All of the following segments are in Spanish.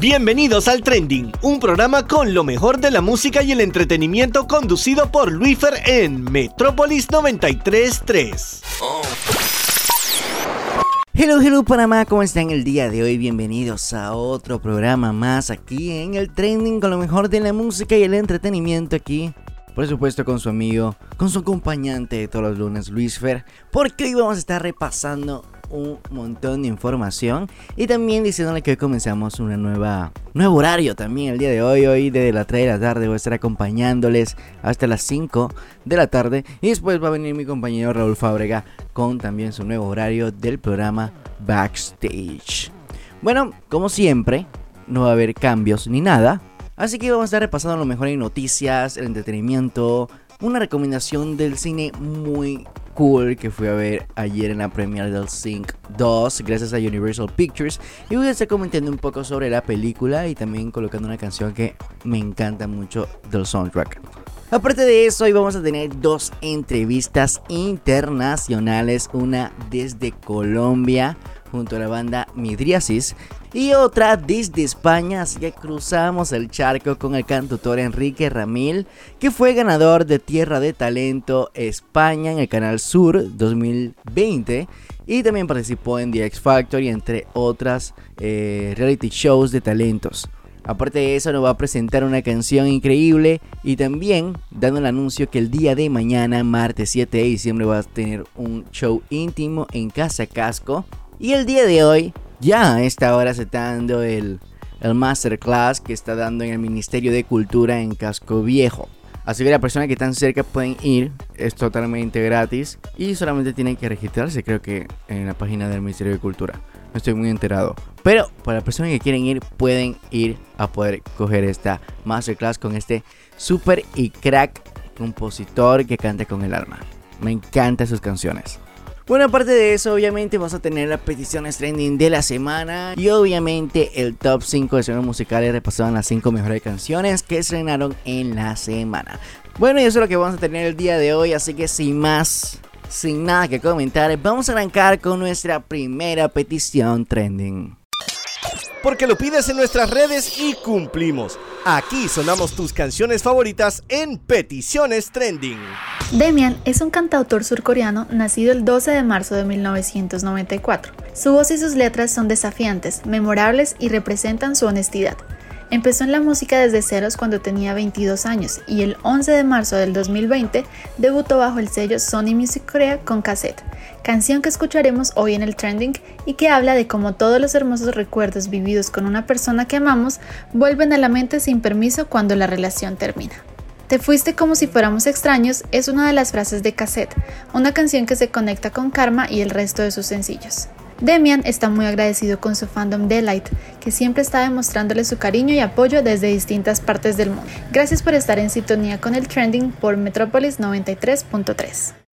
Bienvenidos al Trending, un programa con lo mejor de la música y el entretenimiento conducido por Luifer en Metrópolis 933. Hello, hello Panamá, ¿cómo están el día de hoy? Bienvenidos a otro programa más aquí en el Trending con lo mejor de la música y el entretenimiento aquí. Por supuesto con su amigo, con su acompañante de todos los lunes, Luis Fer, porque hoy vamos a estar repasando un montón de información. Y también diciéndole que hoy comenzamos una nueva nuevo horario también el día de hoy. Hoy desde las 3 de la tarde voy a estar acompañándoles hasta las 5 de la tarde. Y después va a venir mi compañero Raúl Fábrega con también su nuevo horario del programa Backstage. Bueno como siempre no va a haber cambios ni nada. Así que vamos a estar repasando lo mejor en noticias el entretenimiento una recomendación del cine muy cool que fui a ver ayer en la premiere del Sync 2 gracias a Universal Pictures y voy a estar comentando un poco sobre la película y también colocando una canción que me encanta mucho del soundtrack. Aparte de eso, hoy vamos a tener dos entrevistas internacionales, una desde Colombia junto a la banda Midriasis y otra desde España, así que cruzamos el charco con el cantautor Enrique Ramil, que fue ganador de Tierra de Talento España en el Canal Sur 2020 y también participó en The X Factor y entre otras eh, reality shows de talentos. Aparte de eso nos va a presentar una canción increíble y también dando el anuncio que el día de mañana, martes 7 de diciembre, va a tener un show íntimo en Casa Casco. Y el día de hoy ya a esta hora se está dando el, el masterclass que está dando en el Ministerio de Cultura en Casco Viejo. Así que las personas que están cerca pueden ir, es totalmente gratis y solamente tienen que registrarse, creo que en la página del Ministerio de Cultura. No estoy muy enterado. Pero para las personas que quieren ir, pueden ir a poder coger esta masterclass con este super y crack compositor que canta con el alma. Me encantan sus canciones. Bueno, aparte de eso, obviamente vamos a tener las peticiones trending de la semana y obviamente el top 5 de sonidos musicales repasaban las 5 mejores canciones que estrenaron en la semana. Bueno, y eso es lo que vamos a tener el día de hoy, así que sin más, sin nada que comentar, vamos a arrancar con nuestra primera petición trending. Porque lo pides en nuestras redes y cumplimos. Aquí sonamos tus canciones favoritas en Peticiones Trending. Demian es un cantautor surcoreano nacido el 12 de marzo de 1994. Su voz y sus letras son desafiantes, memorables y representan su honestidad. Empezó en la música desde ceros cuando tenía 22 años y el 11 de marzo del 2020 debutó bajo el sello Sony Music Korea con cassette, canción que escucharemos hoy en el trending y que habla de cómo todos los hermosos recuerdos vividos con una persona que amamos vuelven a la mente sin permiso cuando la relación termina. Te fuiste como si fuéramos extraños es una de las frases de cassette, una canción que se conecta con Karma y el resto de sus sencillos. Demian está muy agradecido con su fandom Delight, que siempre está demostrándole su cariño y apoyo desde distintas partes del mundo. Gracias por estar en sintonía con el trending por Metrópolis 93.3.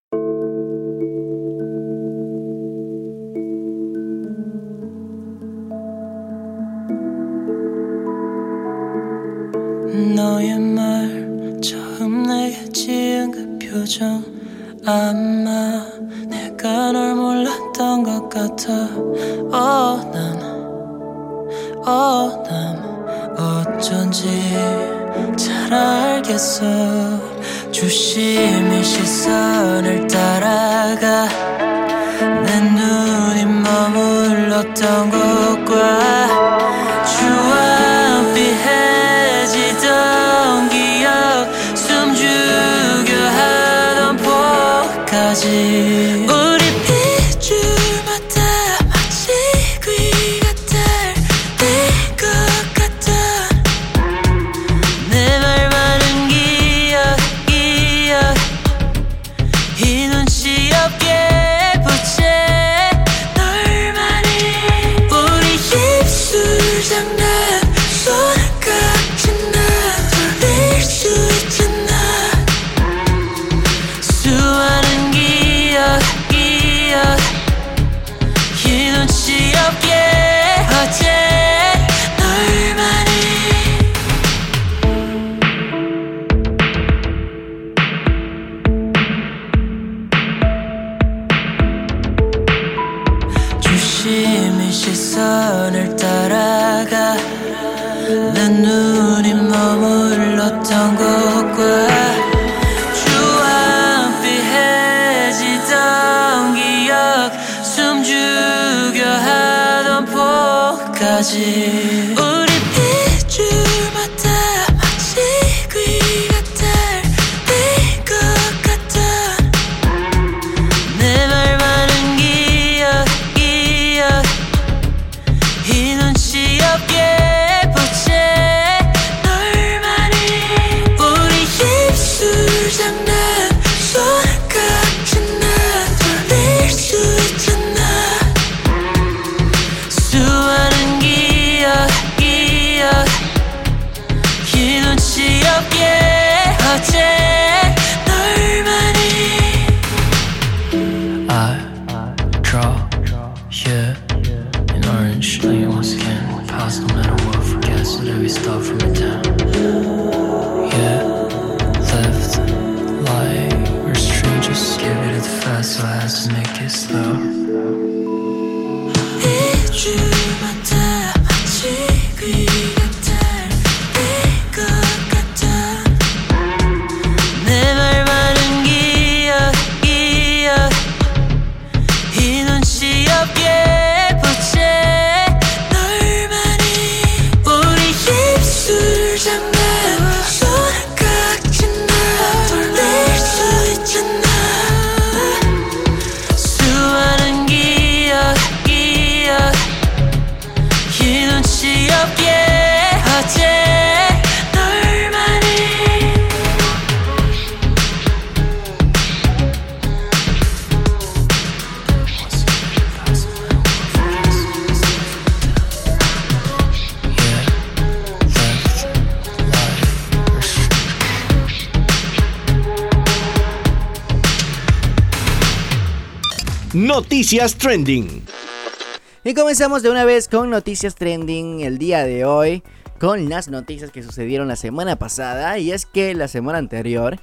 아마 내가 널 몰랐던 것 같아. oh, 난, oh, 난 어쩐지 잘 알겠어. 주심의 시선을 따라가 내 눈이 머물렀던 곳 Noticias Trending. Y comenzamos de una vez con noticias trending el día de hoy, con las noticias que sucedieron la semana pasada. Y es que la semana anterior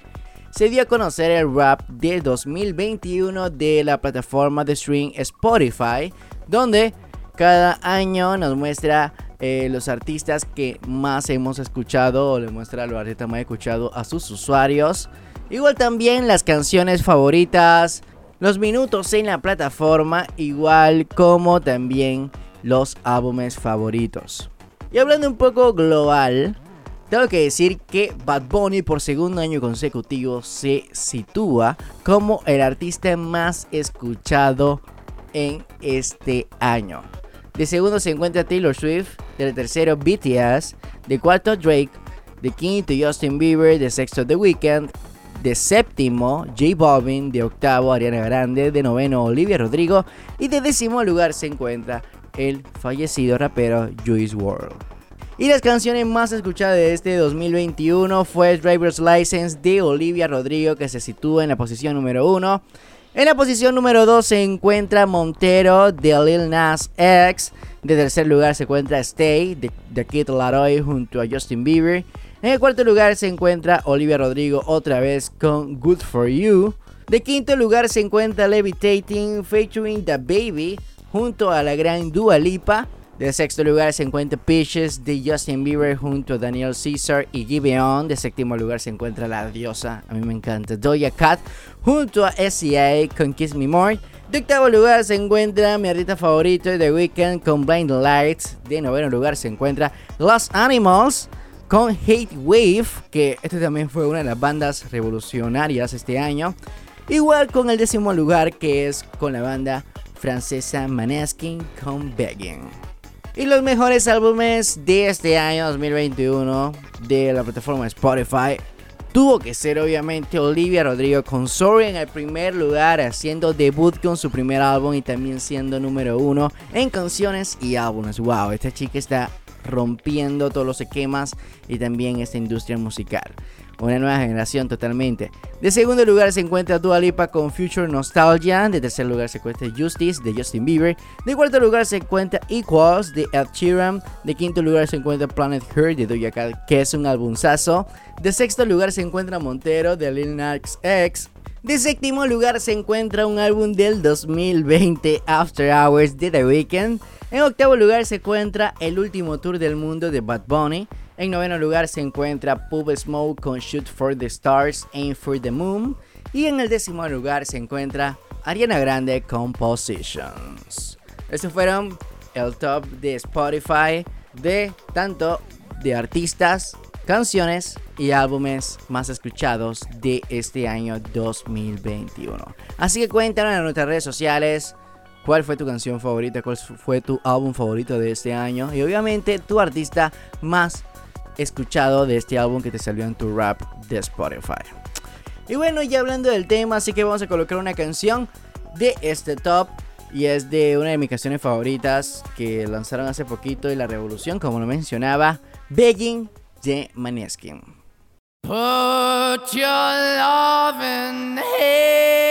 se dio a conocer el rap de 2021 de la plataforma de stream Spotify, donde cada año nos muestra eh, los artistas que más hemos escuchado o le muestra los artistas más escuchados a sus usuarios. Igual también las canciones favoritas, los minutos en la plataforma, igual como también los álbumes favoritos. Y hablando un poco global, tengo que decir que Bad Bunny por segundo año consecutivo se sitúa como el artista más escuchado en este año. De segundo se encuentra Taylor Swift, de tercero BTS, de cuarto Drake, de quinto Justin Bieber, de sexto The Weeknd, de séptimo J Balvin, de octavo Ariana Grande, de noveno Olivia Rodrigo y de décimo lugar se encuentra el fallecido rapero Juice WRLD. Y las canciones más escuchadas de este 2021 fue Driver's License de Olivia Rodrigo que se sitúa en la posición número 1. En la posición número 2 se encuentra Montero de Lil Nas X. De tercer lugar se encuentra Stay de, de Kid Laroi junto a Justin Bieber. En el cuarto lugar se encuentra Olivia Rodrigo otra vez con Good For You. De quinto lugar se encuentra Levitating featuring The Baby junto a la gran Dua Lipa. De sexto lugar se encuentra Peaches de Justin Bieber junto a Daniel Caesar y Giveon. De séptimo lugar se encuentra la diosa, a mí me encanta, Doja Cat junto a SCA con Kiss Me More. De octavo lugar se encuentra mi artista favorito The Weeknd con Blind Lights. De noveno lugar se encuentra Lost Animals con Hate Wave, que este también fue una de las bandas revolucionarias este año. Igual con el décimo lugar que es con la banda francesa Maneskin con Begging. Y los mejores álbumes de este año 2021 de la plataforma Spotify tuvo que ser obviamente Olivia Rodrigo con Sorry en el primer lugar, haciendo debut con su primer álbum y también siendo número uno en canciones y álbumes. Wow, esta chica está rompiendo todos los esquemas y también esta industria musical. Una nueva generación totalmente. De segundo lugar se encuentra Dua Lipa con Future Nostalgia. De tercer lugar se encuentra Justice de Justin Bieber. De cuarto lugar se encuentra Equals de Ed Sheeran. De quinto lugar se encuentra Planet Her de Doja Cat, que es un albumzazo. De sexto lugar se encuentra Montero de Lil Nas X. De séptimo lugar se encuentra un álbum del 2020, After Hours de The Weeknd. En octavo lugar se encuentra El último tour del mundo de Bad Bunny. En noveno lugar se encuentra Pub Smoke con Shoot for the Stars, Aim for the Moon. Y en el décimo lugar se encuentra Ariana Grande Compositions. Estos fueron el top de Spotify de tanto de artistas canciones y álbumes más escuchados de este año 2021. Así que cuéntanos en nuestras redes sociales cuál fue tu canción favorita, cuál fue tu álbum favorito de este año y obviamente tu artista más escuchado de este álbum que te salió en tu rap de Spotify. Y bueno, ya hablando del tema, así que vamos a colocar una canción de este top y es de una de mis canciones favoritas que lanzaron hace poquito y la revolución, como lo mencionaba, Begging de Maneskin. Put your loving hand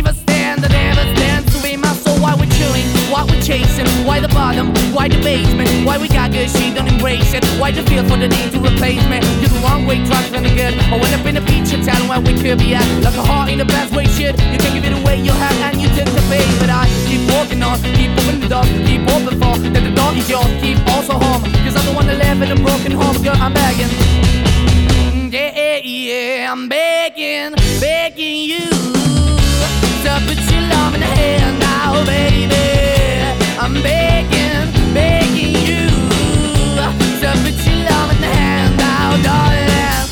why we're chasing, why the bottom, why the basement, why we got good, she don't embrace it. Why the feel for the need to replace me? You're the wrong way, trying to good. I went up in a feature town where we could be at. Like a heart in the best way, shit. You can give it away, you have, and you take the bait. But I keep walking on, keep opening the keep open for that the door is yours, keep also home. Cause I'm the one that live in a broken home, girl, I'm begging. Yeah, yeah, I'm begging, begging you to put your love in the hand now, baby.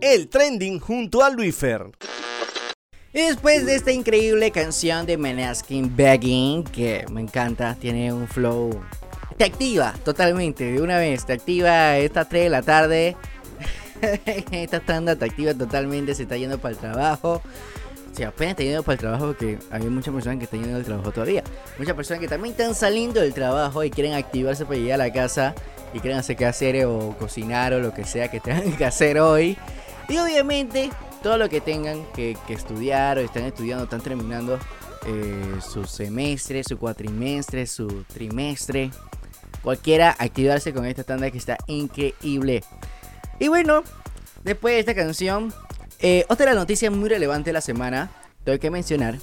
El trending junto a Luifer. Y después de esta increíble canción de Menaskin Begging, que me encanta, tiene un flow. Te activa totalmente, de una vez. Te activa estas 3 de la tarde. esta tanda te activa totalmente, se está yendo para el trabajo. O sea, apenas está yendo para el trabajo porque hay muchas personas que están yendo del trabajo todavía. Muchas personas que también están saliendo del trabajo y quieren activarse para llegar a la casa y hacer qué hacer o cocinar o lo que sea que tengan que hacer hoy. Y obviamente todo lo que tengan que, que estudiar o están estudiando, están terminando eh, su semestre, su cuatrimestre, su trimestre. Cualquiera, activarse con esta tanda que está increíble. Y bueno, después de esta canción, eh, otra noticia muy relevante de la semana, tengo que mencionar,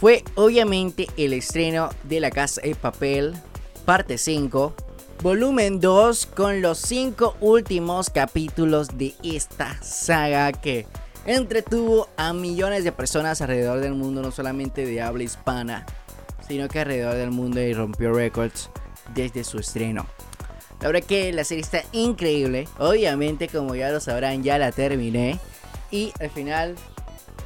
fue obviamente el estreno de La Casa de Papel, parte 5, volumen 2, con los 5 últimos capítulos de esta saga que entretuvo a millones de personas alrededor del mundo, no solamente de habla hispana, sino que alrededor del mundo y rompió récords desde su estreno. La verdad que la serie está increíble. Obviamente, como ya lo sabrán, ya la terminé. Y al final,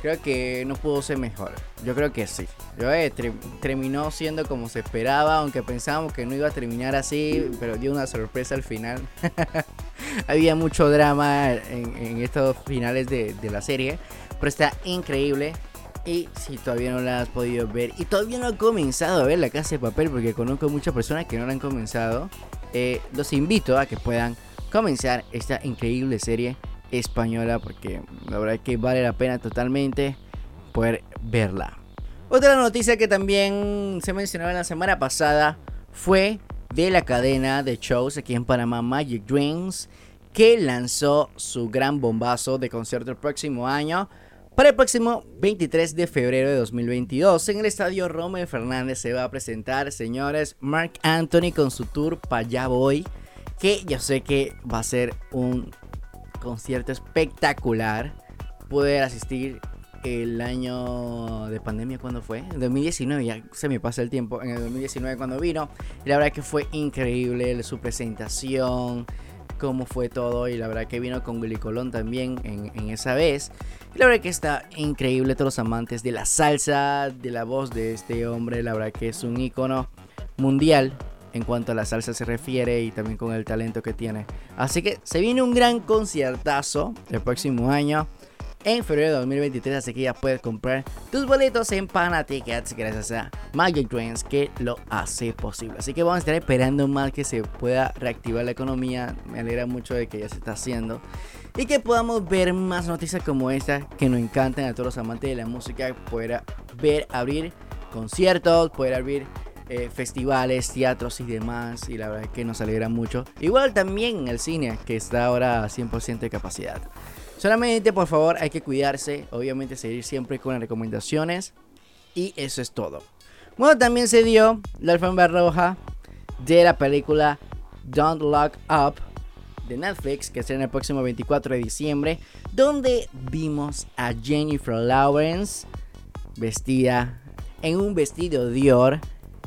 creo que no pudo ser mejor. Yo creo que sí. Yo, eh, terminó siendo como se esperaba, aunque pensábamos que no iba a terminar así, pero dio una sorpresa al final. Había mucho drama en, estos finales de, de, la serie, pero está increíble. Y si todavía no la has podido ver y todavía no he comenzado a ver La Casa de Papel, porque conozco muchas personas que no la han comenzado, eh, los invito a que puedan comenzar esta increíble serie española, porque la verdad es que vale la pena totalmente poder verla. Otra noticia que también se mencionó la semana pasada fue de la cadena de shows aquí en Panamá, Magic Dreams, que lanzó su gran bombazo de concierto el próximo año. Para el próximo 23 de febrero de 2022, en el estadio Romeo Fernández se va a presentar, señores, Mark Anthony con su tour Pa' allá voy, que yo sé que va a ser un concierto espectacular. Poder asistir el año de pandemia cuando fue, en 2019, ya se me pasa el tiempo, en el 2019 cuando vino, y la verdad que fue increíble su presentación, cómo fue todo, y la verdad que vino con Willy Colón también en, esa vez, la verdad que está increíble, todos los amantes de la salsa, de la voz de este hombre, la verdad que es un icono mundial en cuanto a la salsa se refiere y también con el talento que tiene. Así que se viene un gran conciertazo el próximo año en febrero de 2023, así que ya puedes comprar tus boletos en Pana Tickets gracias a Magic Dreams que lo hace posible. Así que vamos a estar esperando más que se pueda reactivar la economía. Me alegra mucho de que ya se está haciendo y que podamos ver más noticias como esta que nos encantan a todos los amantes de la música, poder ver abrir conciertos, poder abrir eh, festivales, teatros y demás. Y la verdad es que nos alegra mucho. Igual también el cine, que está ahora a 100% de capacidad. Solamente por favor hay que cuidarse, obviamente seguir siempre con las recomendaciones. Y eso es todo. Bueno, también se dio la alfombra roja de la película Don't Lock Up de Netflix, que será el próximo 24 de diciembre, donde vimos a Jennifer Lawrence vestida en un vestido Dior,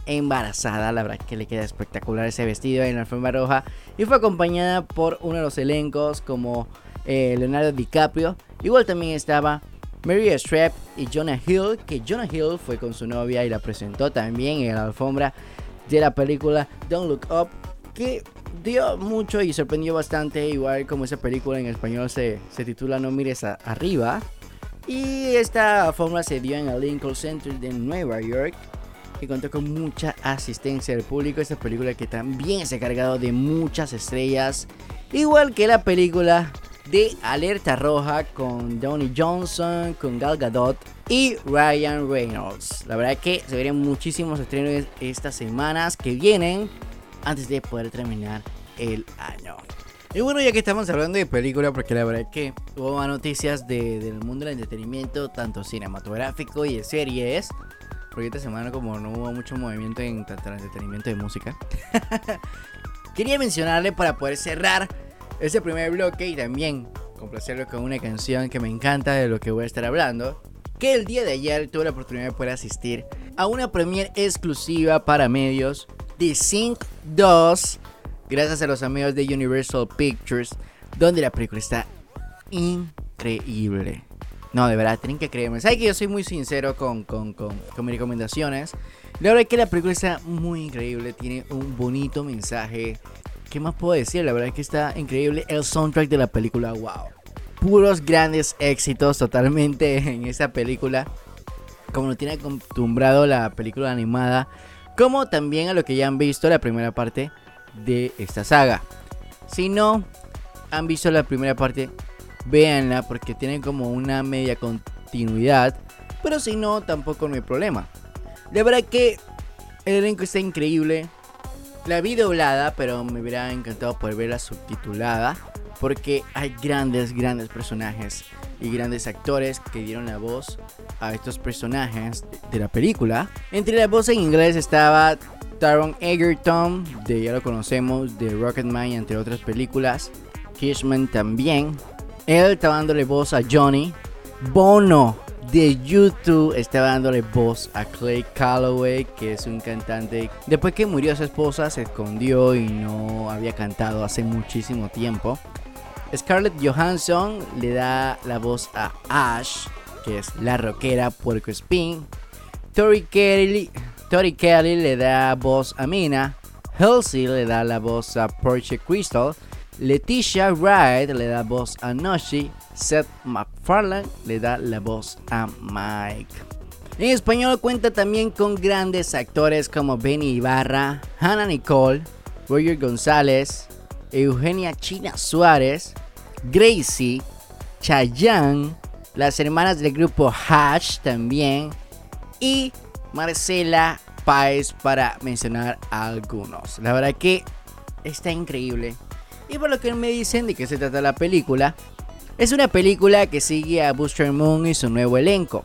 embarazada, la verdad que le queda espectacular ese vestido en la alfombra roja, y fue acompañada por uno de los elencos como eh, Leonardo DiCaprio. Igual también estaba Mary Streep y Jonah Hill, que Jonah Hill fue con su novia y la presentó también en la alfombra de la película Don't Look Up, que dio mucho y sorprendió bastante, igual como esa película en español se, se titula No mires arriba. Y esta alfombra se dio en el Lincoln Center de Nueva York y contó con mucha asistencia del público. Esta película que también se ha cargado de muchas estrellas, igual que la película de Alerta Roja con Donnie Johnson, con Gal Gadot y Ryan Reynolds. La verdad que se verán muchísimos estrenos estas semanas que vienen antes de poder terminar el año. Y bueno, ya que estamos hablando de película, porque la verdad es que hubo más noticias del mundo del entretenimiento, tanto cinematográfico y de series. Porque esta semana como no hubo mucho movimiento en tanto el entretenimiento de música. Quería mencionarle para poder cerrar ese primer bloque y también complacerlo con una canción que me encanta de lo que voy a estar hablando. Que el día de ayer tuve la oportunidad de poder asistir a una premiere exclusiva para medios de Sync 2, gracias a los amigos de Universal Pictures, donde la película está increíble. No, de verdad, tienen que creerme. Saben que yo soy muy sincero con, con, con, con mis recomendaciones. La verdad es que la película está muy increíble, tiene un bonito mensaje ¿Qué más puedo decir? La verdad es que está increíble el soundtrack de la película. Wow. Puros grandes éxitos totalmente en esa película. Como lo tiene acostumbrado la película animada. Como también a lo que ya han visto la primera parte de esta saga. Si no han visto la primera parte, véanla porque tiene como una media continuidad. Pero si no, tampoco no hay problema. De verdad que el elenco está increíble. La vi doblada, pero me hubiera encantado poder verla subtitulada. Porque hay grandes, grandes personajes y grandes actores que dieron la voz a estos personajes de la película. Entre la voz en inglés estaba Taron Egerton, de ya lo conocemos, de Rocketman entre otras películas. Kishman también. Él estaba dándole voz a Johnny. Bono de YouTube estaba dándole voz a Clay Calloway, que es un cantante. Después que murió su esposa, se escondió y no había cantado hace muchísimo tiempo. Scarlett Johansson le da la voz a Ash, que es la rockera Puerco Spin. Tori Kelly, Tori Kelly le da voz a Mina. Halsey le da la voz a Porche Crystal. Leticia Wright le da voz a Noshi. Seth MacFarlane le da la voz a Mike. En español cuenta también con grandes actores como Benny Ibarra, Hannah Nicole, Roger González, Eugenia China Suárez, Gracie, Chayanne, las hermanas del grupo Hash también y Marcela Páez para mencionar algunos. La verdad que está increíble. Y por lo que me dicen de qué se trata la película, es una película que sigue a Buster Moon y su nuevo elenco,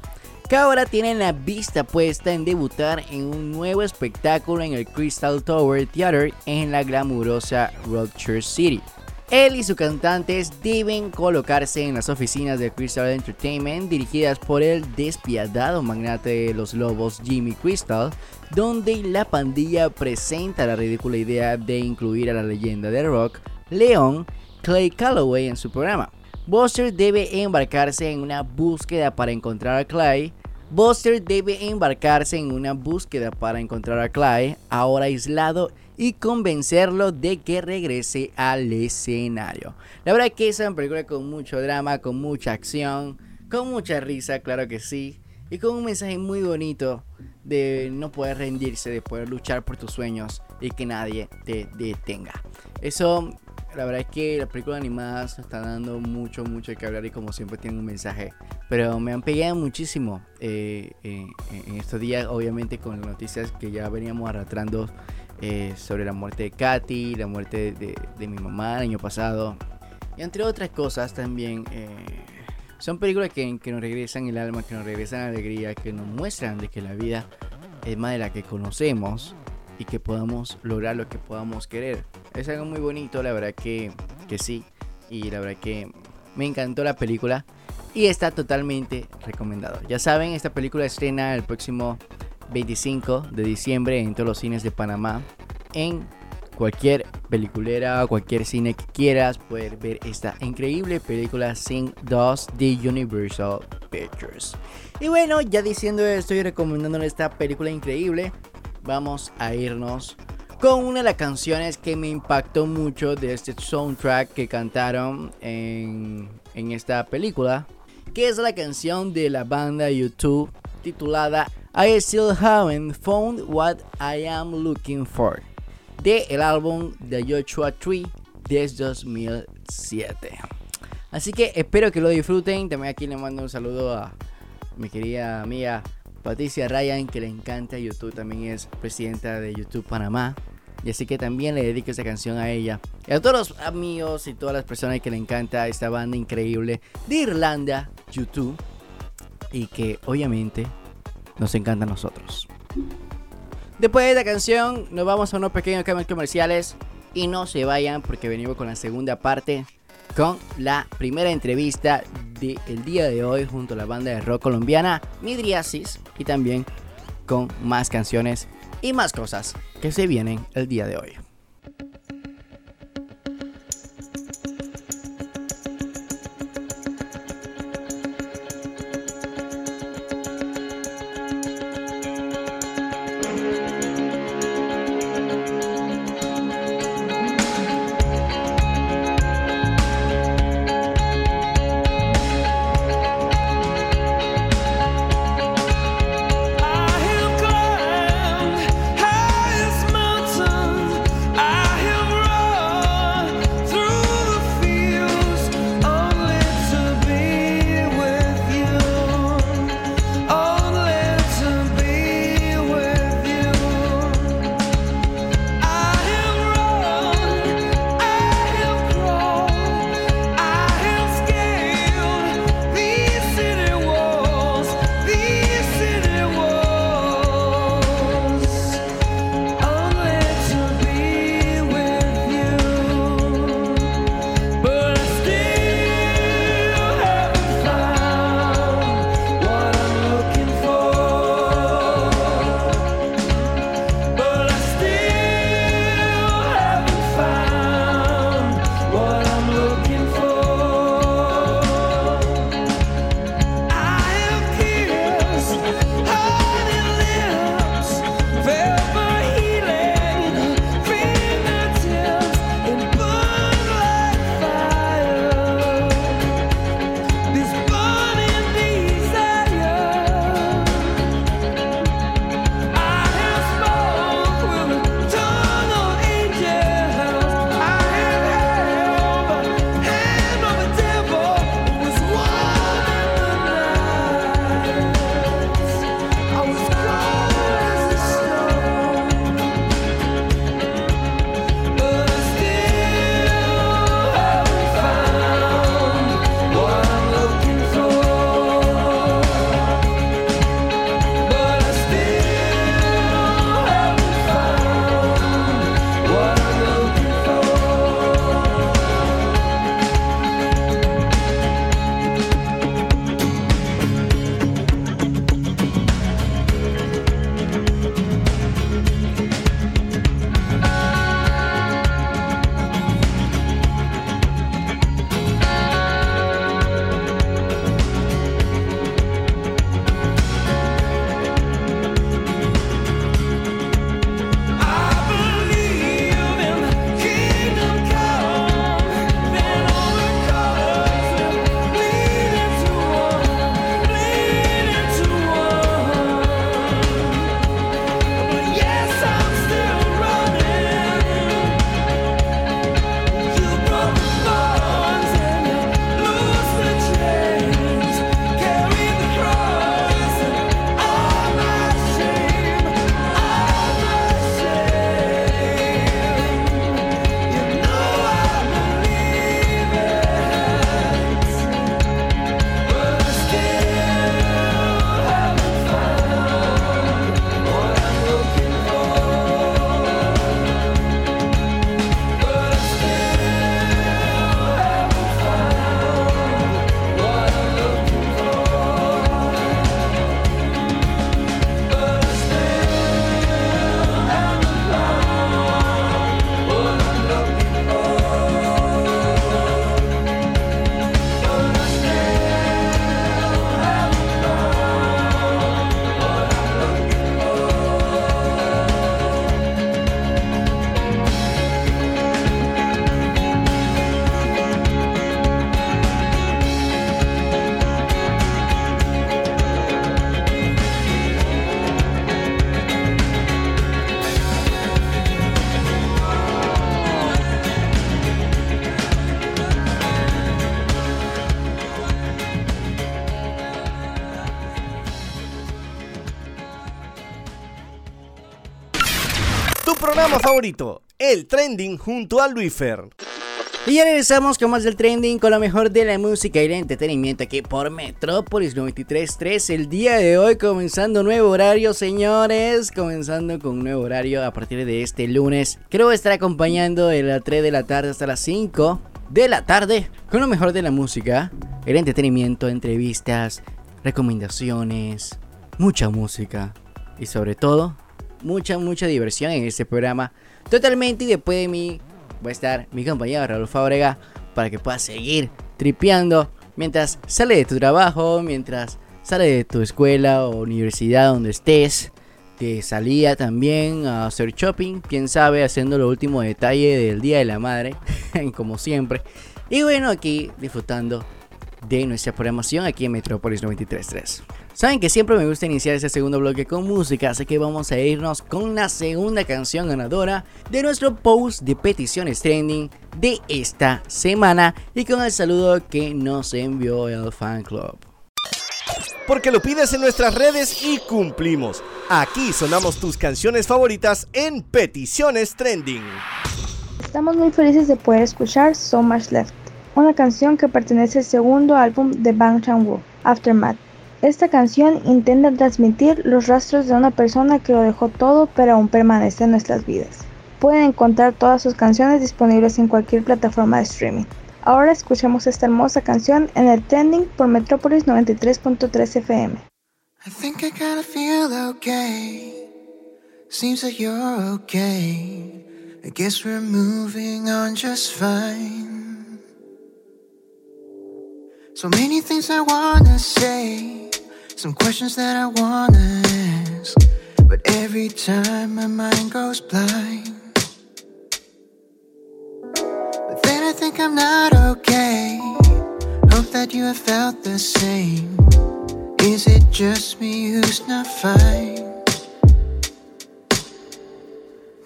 que ahora tienen la vista puesta en debutar en un nuevo espectáculo en el Crystal Tower Theater en la glamurosa Rochester City. Él y sus cantantes deben colocarse en las oficinas de Crystal Entertainment dirigidas por el despiadado magnate de los lobos Jimmy Crystal, donde la pandilla presenta la ridícula idea de incluir a la leyenda de rock, Leon Clay Calloway, en su programa. Buster debe embarcarse en una búsqueda para encontrar a Clay. Buster debe embarcarse en una búsqueda para encontrar a Clay, ahora aislado y convencerlo de que regrese al escenario. La verdad que es una película con mucho drama, con mucha acción, con mucha risa, claro que sí, y con un mensaje muy bonito de no poder rendirse, de poder luchar por tus sueños y que nadie te detenga. Eso, la verdad es que la película animada se está dando mucho, mucho que hablar y como siempre tiene un mensaje. Pero me han pegado muchísimo eh, eh, en estos días, obviamente con las noticias que ya veníamos arrastrando eh, sobre la muerte de Katy, la muerte de, mi mamá el año pasado. Y entre otras cosas también. Eh, son películas que, que, nos regresan el alma, que nos regresan la alegría, que nos muestran de que la vida es más de la que conocemos y que podamos lograr lo que podamos querer. Es algo muy bonito, la verdad que, que sí. Y la verdad que me encantó la película y está totalmente recomendado. Ya saben, esta película estrena el próximo 25 de diciembre en todos los cines de Panamá. En cualquier peliculera, cualquier cine que quieras, poder ver esta increíble película Sing 2 de Universal Pictures. Y bueno, ya diciendo esto y recomendándole esta película increíble, vamos a irnos con una de las canciones que me impactó mucho de este soundtrack que cantaron en, en esta película, que es la canción de la banda YouTube titulada I Still Haven't Found What I Am Looking For de el álbum The Joshua Tree de 2007. Así que espero que lo disfruten. También aquí le mando un saludo a mi querida amiga Patricia Ryan, que le encanta YouTube. También es presidenta de YouTube Panamá. Y así que también le dedico esta canción a ella. Y a todos los amigos y todas las personas que le encanta esta banda increíble de Irlanda, YouTube. Y que obviamente nos encanta a nosotros. Después de esta canción, nos vamos a unos pequeños cambios comerciales. Y no se vayan porque venimos con la segunda parte. Con la primera entrevista del día de hoy junto a la banda de rock colombiana Midriasis. Y también con más canciones y más cosas que se vienen el día de hoy. El trending junto a Luifer. Y ya regresamos con más del trending, con lo mejor de la música y el entretenimiento aquí por Metrópolis 93.3. El día de hoy comenzando nuevo horario, señores. Comenzando con un nuevo horario a partir de este lunes. Creo estar acompañando de las 3 de la tarde hasta las 5 de la tarde con lo mejor de la música, el entretenimiento, entrevistas, recomendaciones, mucha música y sobre todo mucha, mucha diversión en este programa. Totalmente y después de mí va a estar mi compañero Raúl Fábrega para que puedas seguir tripeando mientras sale de tu trabajo, mientras sale de tu escuela o universidad donde estés. Te salía también a hacer shopping, quién sabe, haciendo lo último detalle del Día de la Madre, como siempre. Y bueno, aquí disfrutando de nuestra programación aquí en Metropolis 93.3. Saben que siempre me gusta iniciar este segundo bloque con música, así que vamos a irnos con la segunda canción ganadora de nuestro post de peticiones trending de esta semana y con el saludo que nos envió el fan club. Porque lo pides en nuestras redes y cumplimos. Aquí sonamos tus canciones favoritas en peticiones trending. Estamos muy felices de poder escuchar So Much Left una canción que pertenece al segundo álbum de Bang Chan-woo, Aftermath. Esta canción intenta transmitir los rastros de una persona que lo dejó todo pero aún permanece en nuestras vidas. Pueden encontrar todas sus canciones disponibles en cualquier plataforma de streaming. Ahora escuchemos esta hermosa canción en el trending por Metropolis 93.3 FM. I think I feel okay. Seems like you're okay. I guess we're moving on just fine. So many things I wanna say, some questions that I wanna ask. But every time my mind goes blind. But then I think I'm not okay. Hope that you have felt the same. Is it just me who's not fine?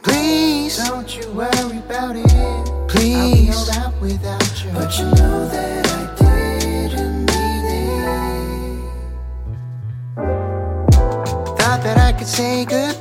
Please don't you worry about it. Please, I'll be alright without you. But you could say goodbye.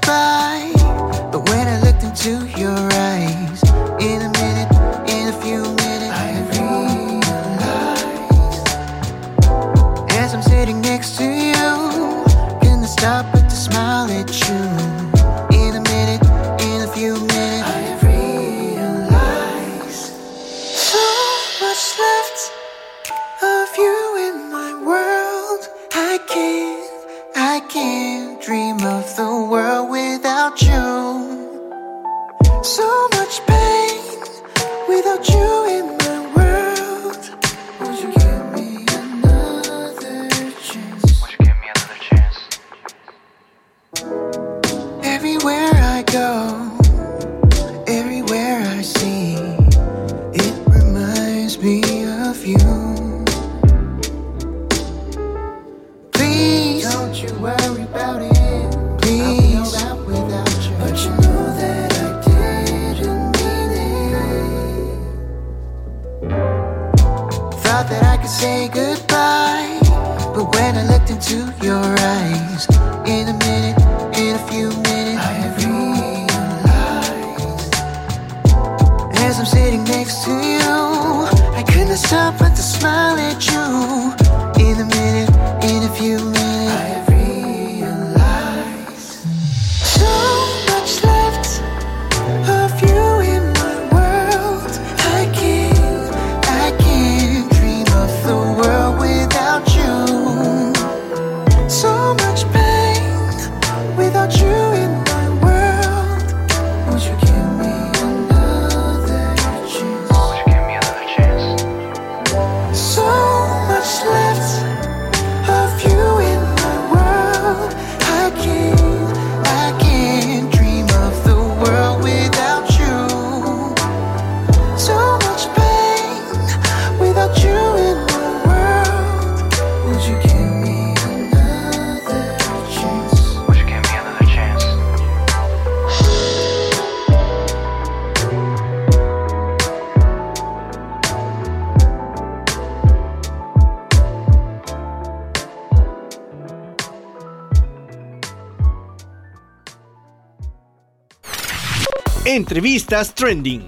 Trending.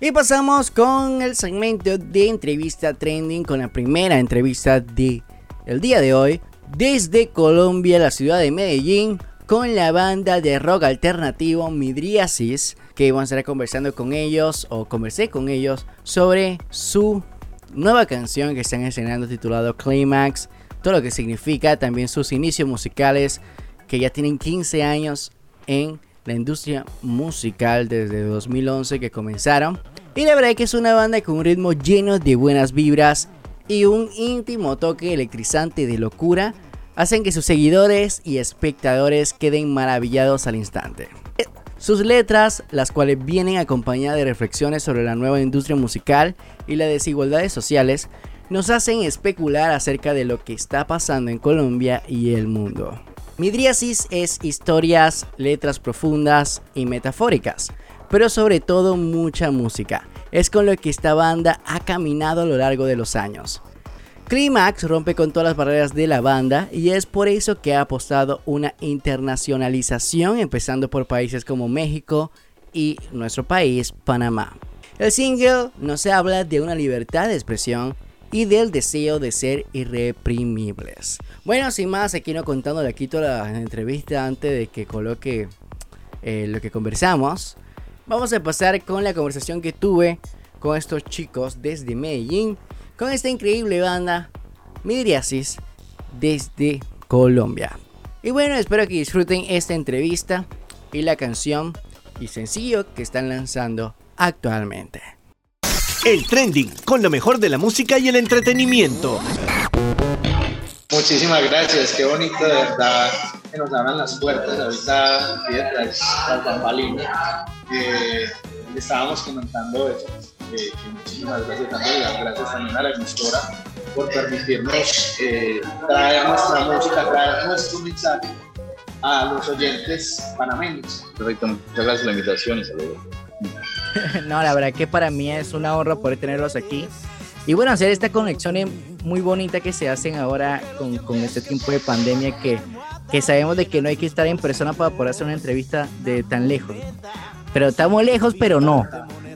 Y pasamos con el segmento de entrevista trending con la primera entrevista de el día de hoy desde Colombia, la ciudad de Medellín, con la banda de rock alternativo Midriasis, que vamos a estar conversando con ellos o conversé con ellos sobre su nueva canción que están estrenando titulado Climax, todo lo que significa también sus inicios musicales que ya tienen 15 años en la industria musical desde 2011 que comenzaron. Y la verdad es que es una banda con un ritmo lleno de buenas vibras y un íntimo toque electrizante de locura hacen que sus seguidores y espectadores queden maravillados al instante. Sus letras, las cuales vienen acompañadas de reflexiones sobre la nueva industria musical y las desigualdades sociales, nos hacen especular acerca de lo que está pasando en Colombia y el mundo. Midriasis es historias, letras profundas y metafóricas, pero sobre todo mucha música. Es con lo que esta banda ha caminado a lo largo de los años. Climax rompe con todas las barreras de la banda y es por eso que ha apostado una internacionalización empezando por países como México y nuestro país, Panamá. El single nos habla de una libertad de expresión y del deseo de ser irreprimibles. Bueno, sin más, aquí no contando aquí toda la entrevista antes de que coloque eh, lo que conversamos. Vamos a pasar con la conversación que tuve con estos chicos desde Medellín, con esta increíble banda Midriasis desde Colombia. Y bueno, espero que disfruten esta entrevista y la canción y sencillo que están lanzando actualmente. El trending con lo mejor de la música y el entretenimiento. Muchísimas gracias, qué bonito de verdad que nos abran las puertas ahorita tras las bambalinas. Eh, estábamos comentando eso. Eh, muchísimas gracias también, gracias también a la emisora por permitirnos eh, traer nuestra música, traer nuestro mensaje a los oyentes panameños. Perfecto, muchas gracias por la invitación y saludos. no, la verdad que para mí es una honra poder tenerlos aquí. Y bueno, hacer esta conexión muy bonita que se hacen ahora con, con este tiempo de pandemia que, que sabemos de que no hay que estar en persona para poder hacer una entrevista de tan lejos. Pero estamos lejos, pero no.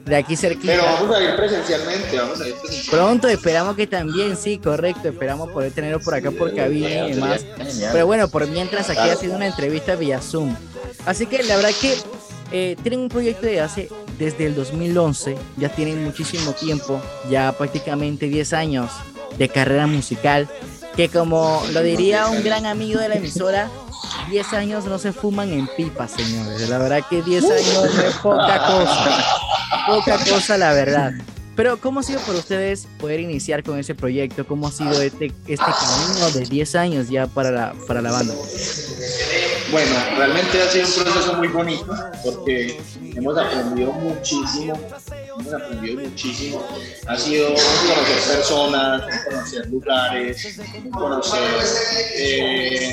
De aquí cerquita. Pero vamos a ir presencialmente, vamos a ir presencialmente. Pronto esperamos que también, sí, correcto. Esperamos poder tenerlo por acá por cabina y demás. Pero bueno, por mientras aquí ha sido una entrevista vía Zoom. Así que la verdad que eh, tienen un proyecto de hace desde el 2011, ya tienen muchísimo tiempo, ya prácticamente 10 años de carrera musical, que como lo diría un gran amigo de la emisora, 10 años no se fuman en pipa, señores. La verdad que 10 años es poca cosa, poca cosa la verdad. Pero ¿cómo ha sido para ustedes poder iniciar con ese proyecto? ¿Cómo ha sido este, este camino de 10 años ya para la, para la banda? Bueno, realmente ha sido un proceso muy bonito porque hemos aprendido muchísimo, hemos aprendido muchísimo. Ha sido conocer personas, conocer lugares, conocer eh,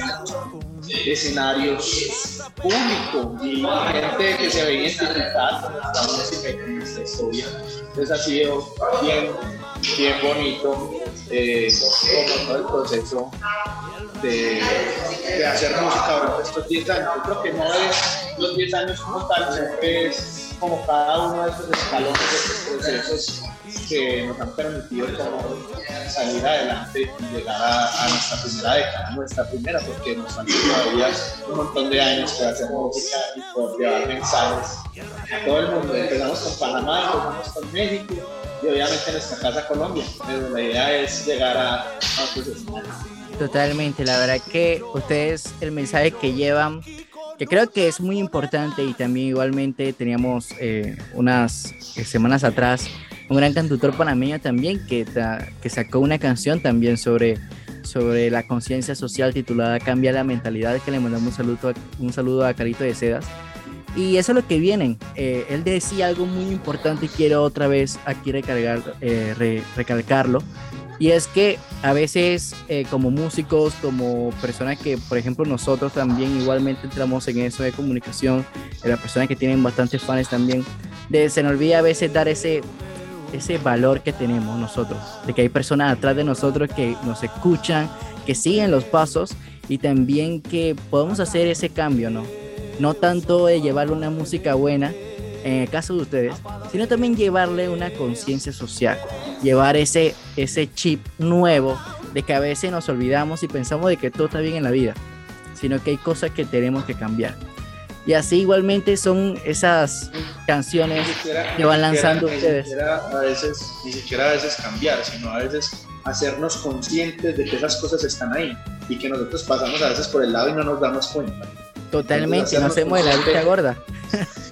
escenarios públicos y gente que se ve identificada con nuestra música y con historia. Entonces ha sido bien, bien bonito eh, todo el proceso de, de, hacer música durante estos 10 años. Yo creo que no es los 10 años como tal, siempre es como cada uno de estos escalones, de estos procesos que nos han permitido salir adelante y llegar a, a, nuestra primera década, nuestra primera, porque nos faltan todavía un montón de años para hacer música y por llevar mensajes a todo el mundo. Empezamos con Panamá, empezamos con México y obviamente nuestra casa Colombia, pero la idea es llegar a, a otros escenarios. Totalmente, la verdad que ustedes el mensaje que llevan, que creo que es muy importante y también igualmente teníamos eh, unas semanas atrás un gran cantautor panameño también que, que sacó una canción también sobre, sobre la conciencia social titulada Cambia la mentalidad, que le mandamos un saludo, a, un saludo a Carito de Sedas. Y eso es lo que vienen. Eh, él decía algo muy importante y quiero otra vez aquí recargar, eh, re, recalcarlo. Y es que a veces eh, como músicos, como personas que, por ejemplo, nosotros también igualmente entramos en eso de comunicación, de las personas que tienen bastantes fans también, de, se nos olvida a veces dar ese, ese valor que tenemos nosotros, de que hay personas atrás de nosotros que nos escuchan, que siguen los pasos y también que podemos hacer ese cambio, ¿no? no tanto de llevarle una música buena, en el caso de ustedes, sino también llevarle una conciencia social, llevar ese, ese chip nuevo de que a veces nos olvidamos y pensamos de que todo está bien en la vida, sino que hay cosas que tenemos que cambiar. Y así igualmente son esas canciones siquiera- que van ni siquiera- lanzando ni ustedes. siquiera a veces, ni siquiera a veces cambiar, sino a veces hacernos conscientes de que esas cosas están ahí y que nosotros pasamos a veces por el lado y no nos damos cuenta. Totalmente, no hacemos de la vista gorda.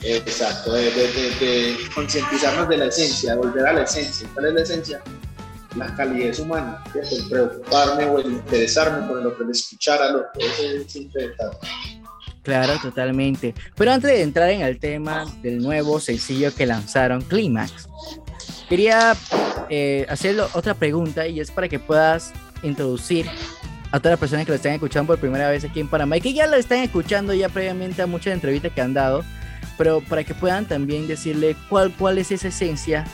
Exacto, de, de- de- de concientizarnos de la esencia, de volver a la esencia. ¿Cuál es la esencia? La calidez humana, ¿cierto? el preocuparme o el interesarme por el otro, el escuchar al otro, ese es el simple detalle. Claro, totalmente. Pero antes de entrar en el tema del nuevo sencillo que lanzaron, Climax, quería eh, hacerle otra pregunta y es para que puedas introducir a todas las personas que lo están escuchando por primera vez aquí en Panamá y que ya lo están escuchando ya previamente a muchas entrevistas que han dado, pero para que puedan también decirle cuál, cuál es esa esencia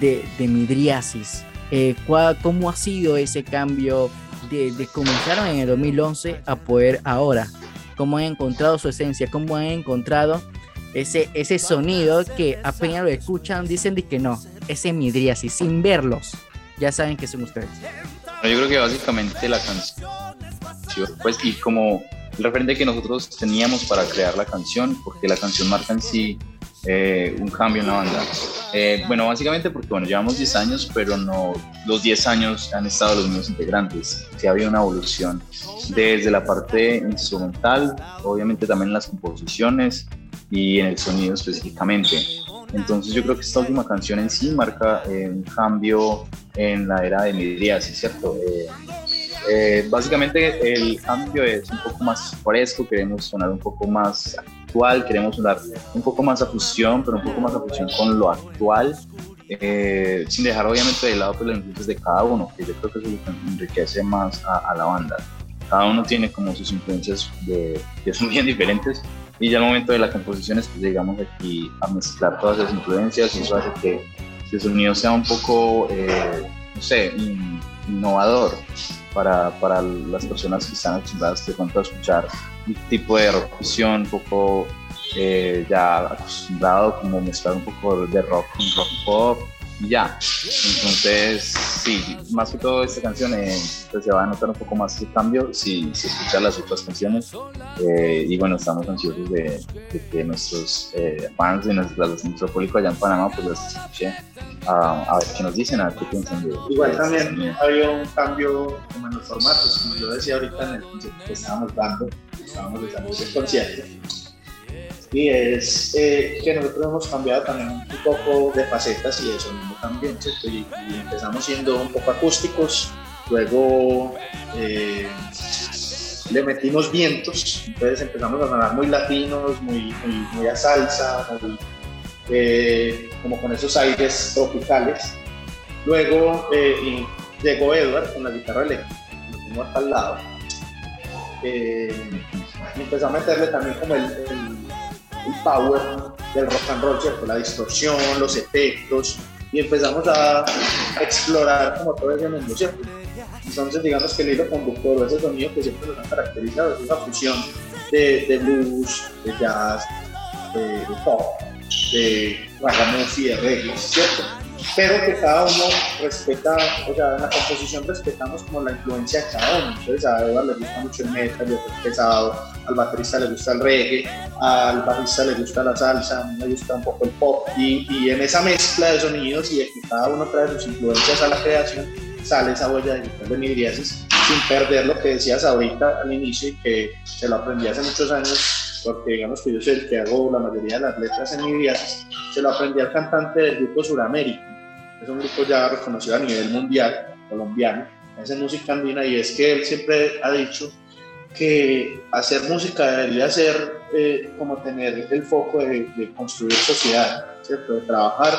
de, de Midriasis, eh, cuál- cómo ha sido ese cambio de, de comenzaron en el 2011 a poder ahora cómo han encontrado su esencia, cómo han encontrado ese, ese sonido que apenas lo escuchan, dicen de que no, ese midriasis, sin verlos, ya saben que son ustedes. Yo creo que básicamente la canción, pues, y como el referente que nosotros teníamos para crear la canción, porque la canción marca en sí eh, un cambio en la banda. Eh, bueno, básicamente porque, bueno, llevamos 10 años, pero no, los 10 años han estado los mismos integrantes. Sí ha habido una evolución desde la parte instrumental, obviamente también en las composiciones y en el sonido específicamente. Entonces yo creo que esta última canción en sí marca eh, un cambio en la era de Midriasis, ¿cierto? Eh, eh, básicamente el cambio es un poco más fresco, queremos sonar un poco más actual, queremos sonar un poco más a fusión, pero un poco más a fusión con lo actual, eh, sin dejar obviamente de lado pues, las influencias de cada uno, que yo creo que eso enriquece más a, a la banda. Cada uno tiene como sus influencias de, que son bien diferentes y ya al momento de las composiciones pues llegamos aquí a mezclar todas esas influencias y eso hace que, que el sonido sea un poco, eh, no sé, in- innovador para, para las personas que están acostumbradas de pronto a escuchar un tipo de rock fusión un poco eh, ya acostumbrado como mezclar un poco de rock con rock pop y ya. Entonces, sí, más que todo esta canción eh, pues se va a notar un poco más ese cambio si, si escuchas las otras canciones. Eh, y bueno, estamos ansiosos de, de que nuestros eh, fans y nuestros, nuestro público allá en Panamá pues los escuche a, a ver qué nos dicen, a ver qué piensan de Igual también ha habido un cambio como en los formatos, como yo decía ahorita en el concierto que estábamos dando, estábamos dando ese concierto. Y es eh, que nosotros hemos cambiado también un poco de facetas y de sonido también, ¿cierto? Y, empezamos siendo un poco acústicos, luego eh, le metimos vientos, entonces empezamos a sonar muy latinos, muy, a salsa, muy, eh, como con esos aires tropicales. Luego llegó Edward con la guitarra eléctrica, lo tengo acá al lado. Y empezó a meterle también como el- el power del rock and roll, ¿cierto? La distorsión, los efectos, y empezamos a explorar como todo ese mundo, ¿cierto? Entonces digamos que el hilo conductor ese sonido que siempre nos ha caracterizado es esa fusión de, de blues, de jazz, de, de pop, de ragamuffin, de reggae, ¿cierto? Pero que cada uno respeta, o sea, en la composición respetamos como la influencia de cada uno. Entonces a Eva le gusta mucho el metal, el pesado, al baterista le gusta el reggae, al bajista le gusta la salsa, a mí me gusta un poco el pop. Y, y en esa mezcla de sonidos y de que cada uno trae sus influencias a la creación, sale esa huella digital de Midriasis sin perder lo que decías ahorita al inicio y que se lo aprendí hace muchos años, porque digamos que yo soy el que hago la mayoría de las letras en Midriasis, se lo aprendí al cantante del grupo Suramérica, es un grupo ya reconocido a nivel mundial, colombiano, hace música andina y es que él siempre ha dicho que hacer música debería ser eh, como tener el foco de, de construir sociedad, ¿cierto? de trabajar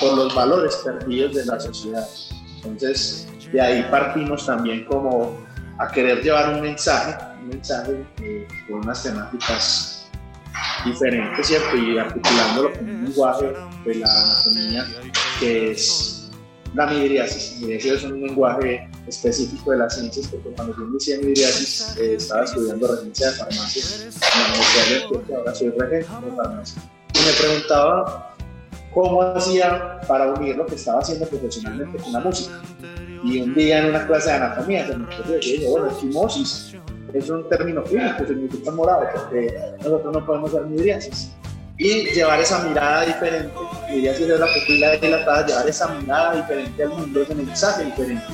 por los valores perdidos de la sociedad. Entonces, de ahí partimos también como a querer llevar un mensaje, un mensaje eh, con unas temáticas diferentes, ¿cierto? Y articulándolo con un lenguaje de la anatomía que es la midriasis. Midriasis es un lenguaje específico de las ciencias, porque cuando yo inicié en midriasis eh, estaba estudiando regencia de farmacia en la Universidad de ahora soy regente de farmacia. Y me preguntaba cómo hacía para unir lo que estaba haciendo profesionalmente con la música. Y un día en una clase de anatomía se me ocurrió, dije, bueno, equimosis es un término clínico, significa morado, porque nosotros no podemos ser midriasis y llevar esa mirada diferente, midriasis es la pupila dilatada, llevar esa mirada diferente al mundo, ese mensaje diferente.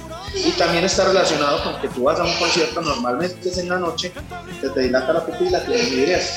Y también está relacionado con que tú vas a un concierto, normalmente es en la noche, se te dilata la pupila, tienes midriasis.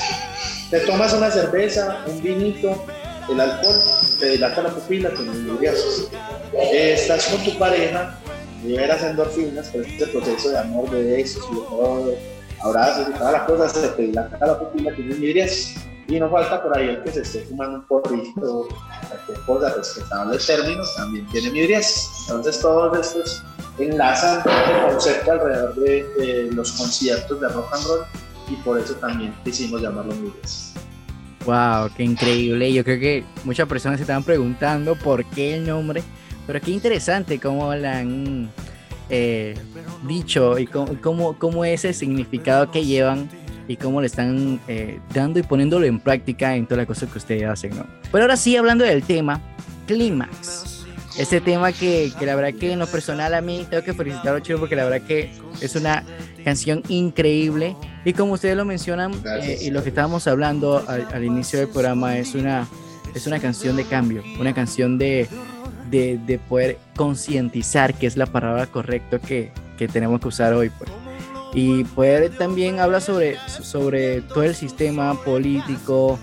Te tomas una cerveza, un vinito, el alcohol, te dilata la pupila, tienes. Eh, estás con tu pareja, liberas endorfinas, pero este proceso de amor, de besos de todo, abrazos y todas las cosas, te dilata la pupila, tienes midriasis y no falta por ahí el que se esté fumando un porrito, cualquier cosa, respetando los términos, también tiene midriasis. Entonces todos estos enlazan el concepto alrededor de, los conciertos de rock and roll y por eso también quisimos llamarlo midriasis. Wow, qué increíble. Yo creo que muchas personas se estaban preguntando por qué el nombre, pero qué interesante cómo la han eh, dicho y cómo, cómo, cómo ese significado que llevan y cómo le están eh, dando y poniéndolo en práctica en todas las cosas que ustedes hacen, ¿no? Pero ahora sí, hablando del tema, Clímax. Este tema que, que, la verdad que en lo personal a mí tengo que felicitarlo, chido, porque la verdad que es una canción increíble. Y como ustedes lo mencionan eh, y lo que estábamos hablando al, al, inicio del programa, es una, es una canción de cambio, una canción de, de, de poder concientizar, que es la palabra correcta que, que tenemos que usar hoy. Pues y poder también hablar sobre, sobre todo el sistema político,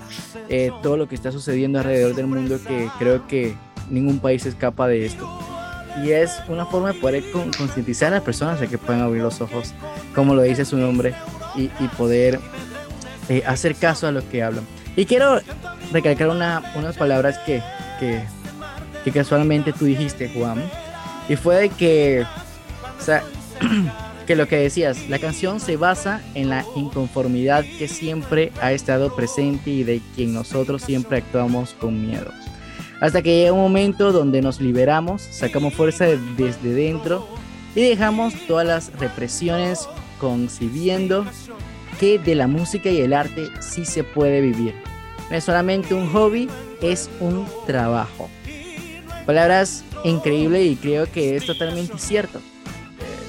eh, todo lo que está sucediendo alrededor del mundo, que creo que ningún país escapa de esto. Y es una forma de poder concientizar a las personas de que puedan abrir los ojos, como lo dice su nombre, y, y poder eh, hacer caso a lo que hablan. Y quiero recalcar una, unas palabras que, que, que casualmente tú dijiste, Juan, y fue de que, o sea, que lo que decías, la canción se basa en la inconformidad que siempre ha estado presente y de quien nosotros siempre actuamos con miedo. Hasta que llega un momento donde nos liberamos, sacamos fuerza desde dentro y dejamos todas las represiones concibiendo que de la música y el arte sí se puede vivir. No es solamente un hobby, es un trabajo. Palabras increíbles y creo que es totalmente cierto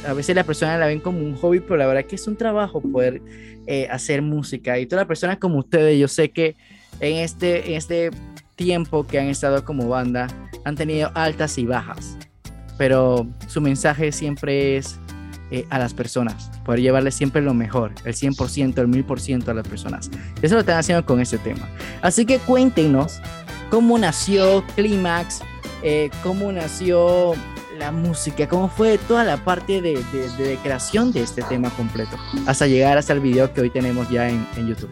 a veces la persona la ven como un hobby, pero la verdad que es un trabajo poder eh, hacer música. Y todas las personas como ustedes, yo sé que en este, en este tiempo que han estado como banda, han tenido altas y bajas. Pero su mensaje siempre es eh, a las personas, poder llevarles siempre lo mejor, el 100%, el 1000% a las personas. Eso lo están haciendo con este tema. Así que cuéntenos cómo nació Clímax, eh, cómo nació la música, cómo fue toda la parte de, de, creación de este tema completo, hasta llegar hasta el video que hoy tenemos ya en, en YouTube.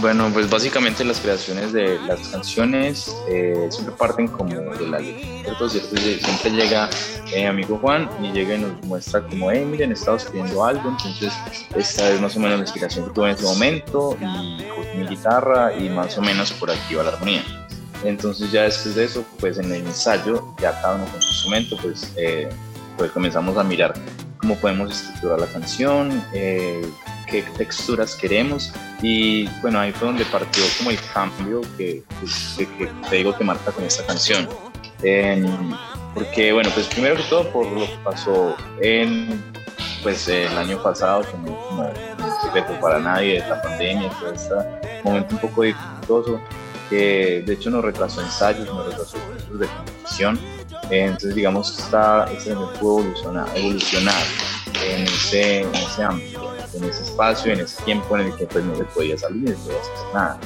Bueno, pues básicamente las creaciones de las canciones eh, siempre parten como de la ¿cierto? ¿cierto? Siempre llega mi amigo Juan y llega y nos muestra como, hey, miren, he estado escribiendo algo, entonces esta es más o menos la inspiración que tuve en ese momento y mi guitarra y más o menos por aquí va la armonía. Entonces ya después de eso, pues en el ensayo, ya cada uno con su instrumento, pues, eh, pues comenzamos a mirar cómo podemos estructurar la canción, eh, qué texturas queremos y bueno, ahí fue donde partió como el cambio que, pues, que, te digo que marca con esta canción. porque bueno, pues primero que todo por lo que pasó en pues el año pasado, como, como no secreto para nadie, la pandemia, todo este momento un poco dificultoso que de hecho nos retrasó ensayos, nos retrasó procesos de competición. entonces, digamos que esta, este pudo evolucionar, evolucionar en, ese, en ese ámbito, en ese espacio, en ese tiempo en el que pues, no se podía salir, no se podía hacer nada.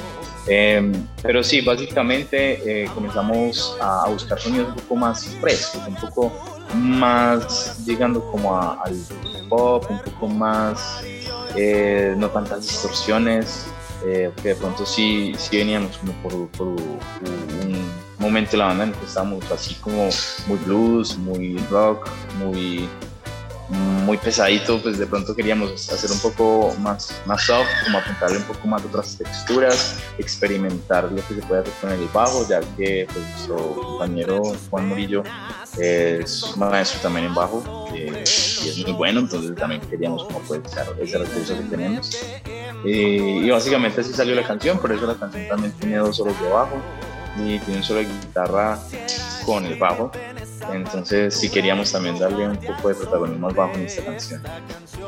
Eh, pero sí, básicamente eh, comenzamos a, buscar sonidos un poco más frescos, un poco más llegando como al pop, un poco más, eh, no tantas distorsiones, eh, porque de pronto sí, sí veníamos como por, por, un momento de la banda en el que estábamos así como muy blues, muy rock, muy, muy pesadito, pues de pronto queríamos hacer un poco más, más soft, como apuntarle un poco más otras texturas, experimentar lo que se puede hacer con el bajo, ya que pues, nuestro compañero Juan Murillo es maestro también en bajo eh, y es muy bueno, entonces también queríamos como pues ese recurso que tenemos. Eh, y básicamente así salió la canción, por eso la canción también tiene dos solos de bajo y tiene un solo de guitarra con el bajo. Entonces sí queríamos también darle un poco de protagonismo al bajo en esta canción.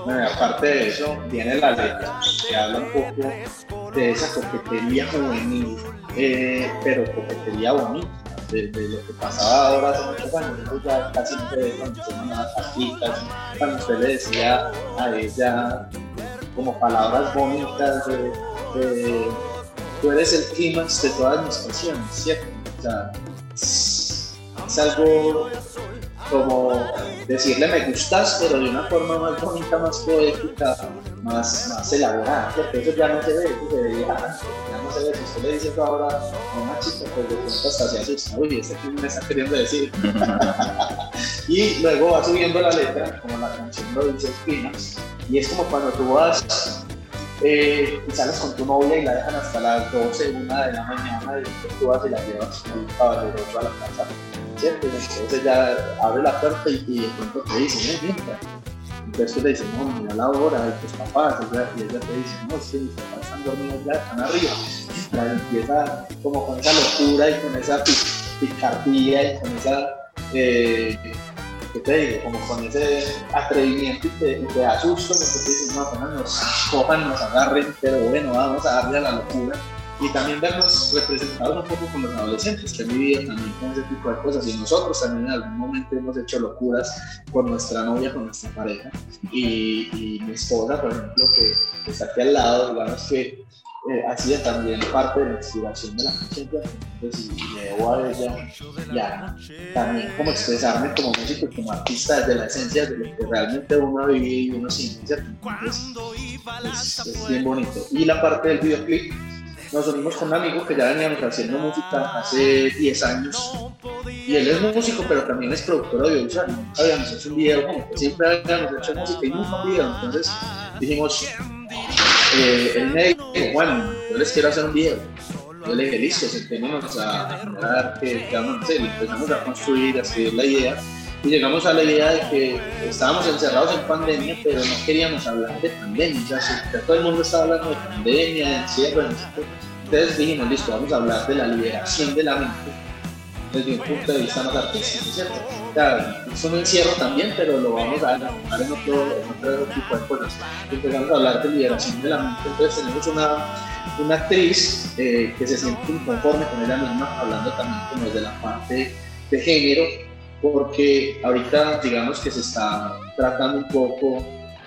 Bueno, aparte de eso, viene la letra, que habla un poco de esa coquetería juvenil, eh, pero coquetería bonita de, lo que pasaba ahora hace muchos años. Ya casi no se ve cuando se llaman las patitas, cuando usted le decía a ella como palabras bonitas de, tú eres el clímax de todas mis canciones, ¿cierto? O sea, es algo como decirle me gustas, pero de una forma más bonita, más poética, más, más elaborada, porque eso ya no se ve, eso se ve ya, ya no se ve. Si usted le dice eso ahora a una chica, pues de pronto hasta se asusta, uy, este que me está queriendo decir. y luego va subiendo la letra, como la canción lo dice Espinas, y es como cuando tú vas eh, y sales con tu novia y la dejan hasta las 12, una de la mañana, y tú vas y la llevas con un caballero a la casa entonces ya abre la puerta y, y de pronto te dice, no, mira. Entonces le dices, no, mira la hora, y tus papás, y ella te dice, no, sí, mis papás están dormidos ya, están arriba. La empieza como con esa locura y con esa picardía y con esa, eh, ¿qué te digo? Como con ese atrevimiento y te, y te porque te dicen, no, apenas nos cojan, nos agarren, pero bueno, vamos a darle a la locura y también vernos representados un poco con los adolescentes que han vivido también con ese tipo de cosas y nosotros también en algún momento hemos hecho locuras con nuestra novia, con nuestra pareja y, mi esposa, por ejemplo, que, está aquí al lado, digamos que eh, ha sido también parte de la inspiración de la canción, entonces y me debo a ella ya también como expresarme como músico y como artista desde la esencia de lo que realmente uno vivido y uno siente, es, es bien bonito. Y la parte del videoclip nos unimos con un amigo que ya veníamos haciendo música hace 10 años. Y él es músico, pero también es productor audiovisual. Nunca habíamos hecho un video siempre habíamos hecho música y nunca un video. Entonces dijimos, eh, él me dijo, bueno, yo les quiero hacer un video. Yo le dije, listo, sentémonos a generar, que, vamos a empezamos a construir, a escribir la idea y llegamos a la idea de que estábamos encerrados en pandemia, pero no queríamos hablar de pandemia. O sea, todo el mundo estaba hablando de pandemia, de encierro, entonces dijimos, listo, vamos a hablar de la liberación de la mente desde un punto de vista más artístico, ¿cierto? Claro, es un encierro también, pero lo vamos a hablar en otro, en otro tipo de cosas. Empezamos a hablar de liberación de la mente, entonces tenemos una, una actriz eh, que se siente inconforme con ella misma, hablando también como de la parte de género, porque ahorita digamos que se está tratando un poco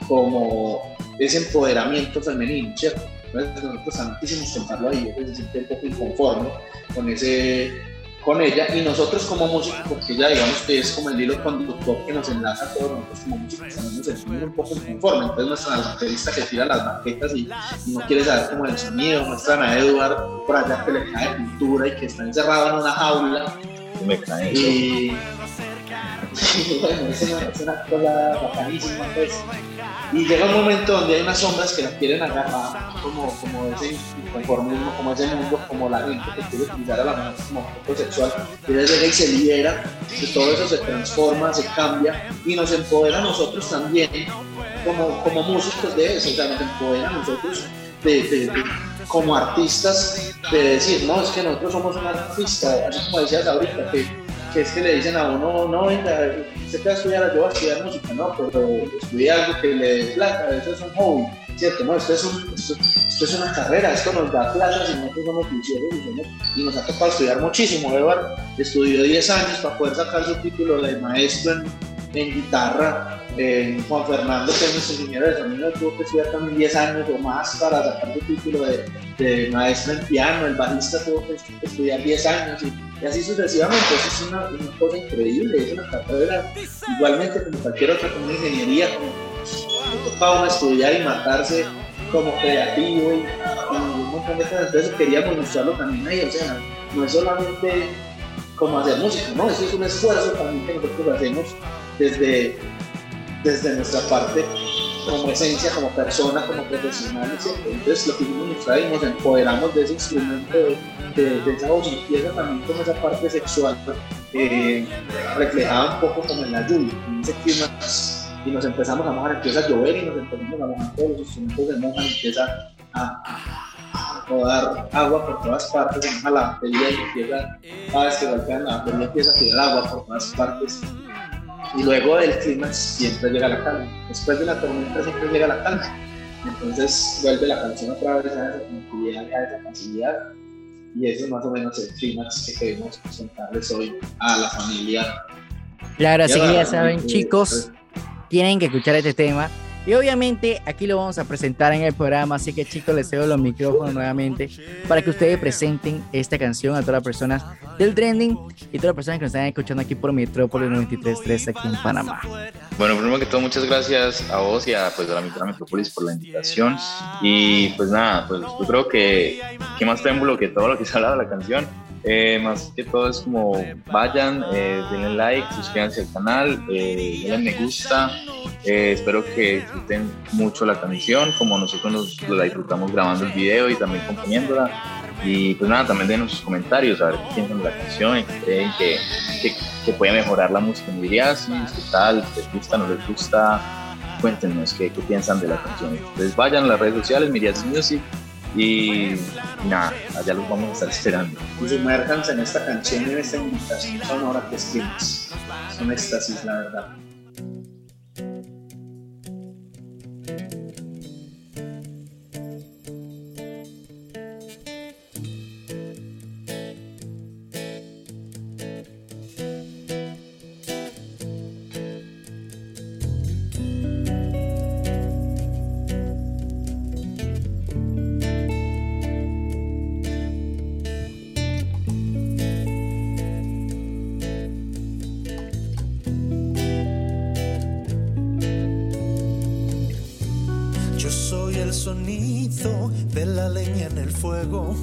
como ese empoderamiento femenino, ¿cierto? Entonces nosotros también quisimos contarlo ahí, se siente un poco inconforme con ese con ella y nosotros como músicos, porque ella digamos que es como el hilo conductor que nos enlaza a todos nosotros como músicos, también nos sentimos un poco inconformes. Entonces nuestra baterista que tira las maquetas y, no quiere saber cómo el sonido, muestran a Edward por allá que le cae pintura y que está encerrado en una jaula. Me cae y, es una, cosa bacanísima, pues. Y llega un momento donde hay unas sombras que las quieren agarrar, como, como ese inconformismo, como ese mundo, como la gente que quiere utilizar a la mujer como objeto sexual. Y ella y se libera, que todo eso se transforma, se cambia y nos empodera a nosotros también, como, como músicos de eso, o sea, nos empodera a nosotros de, de, como artistas de decir, no, es que nosotros somos un artista, así como decías ahorita, que que es que le dicen a uno, no, venga, usted va a estudiar, yo voy a estudiar música, no, pero estudia algo que le dé plata, eso es un hobby, ¿cierto? No, esto es, un, esto, es una carrera, esto nos da plata si nosotros somos juiciosos y, nos ha tocado estudiar muchísimo. Eduardo estudió 10 años para poder sacar su título de maestro en, guitarra. Juan Fernando, que es nuestro ingeniero de sonido, tuvo que estudiar también 10 años o más para sacar su título de, maestro en piano. El bajista tuvo que estudiar 10 años. Y así sucesivamente. Eso es una, cosa increíble, es una carrera igualmente como cualquier otra, como una ingeniería, como uno estudiar y matarse como creativo y, y, un montón de cosas. Entonces queríamos mostrarlo también ahí, o sea, no es solamente como hacer música, no, eso es un esfuerzo también que nosotros hacemos desde, desde nuestra parte como esencia, como persona, como profesionales. ¿cierto? Entonces lo que hicimos nosotros nos empoderamos de ese instrumento, de, de, esa voz y empieza también como esa parte sexual eh, reflejada un poco como en la lluvia, en ese clima y nos empezamos a mojar, empieza a llover y nos empezamos a mojar, todos los instrumentos se mojan, empieza a, a rodar agua por todas partes, moja la batería y empieza, cada vez que golpean la batería empieza a tirar agua por todas partes. Y luego del clima siempre llega la calma. Después de la tormenta siempre llega la calma. Entonces vuelve la canción otra vez a esa tranquilidad, a esa facilidad. Y eso es más o menos el clímax que queremos presentarles hoy a la familia. Claro, así que ya saben, chicos, tienen que escuchar este tema. Y obviamente aquí lo vamos a presentar en el programa, así que chicos les cedo los micrófonos nuevamente para que ustedes presenten esta canción a todas las personas del trending y todas las personas que nos están escuchando aquí por Metrópolis 93.3 aquí en Panamá. Bueno, primero que todo, muchas gracias a vos y a, pues, a la mitad Metrópolis por la invitación. Y pues nada, pues yo creo que, que más prémbulo que todo lo que se habla de la canción, eh, más que todo es como vayan, eh, denle like, suscríbanse al canal, eh, denle me gusta. Eh, espero que disfruten mucho la canción, como nosotros nos, la disfrutamos grabando el video y también componiéndola. Y pues nada, también denos sus comentarios, a ver qué piensan de la canción qué creen que, que, que puede mejorar la música en Irias, qué tal, les gusta, no les gusta. Cuéntenos qué, qué piensan de la canción. Entonces vayan a las redes sociales, Mirias Music, y nada, allá los vamos a estar esperando. Y sumérjanse en esta canción y en esta invitación sonora que es Es un éxtasis, la verdad. fuego.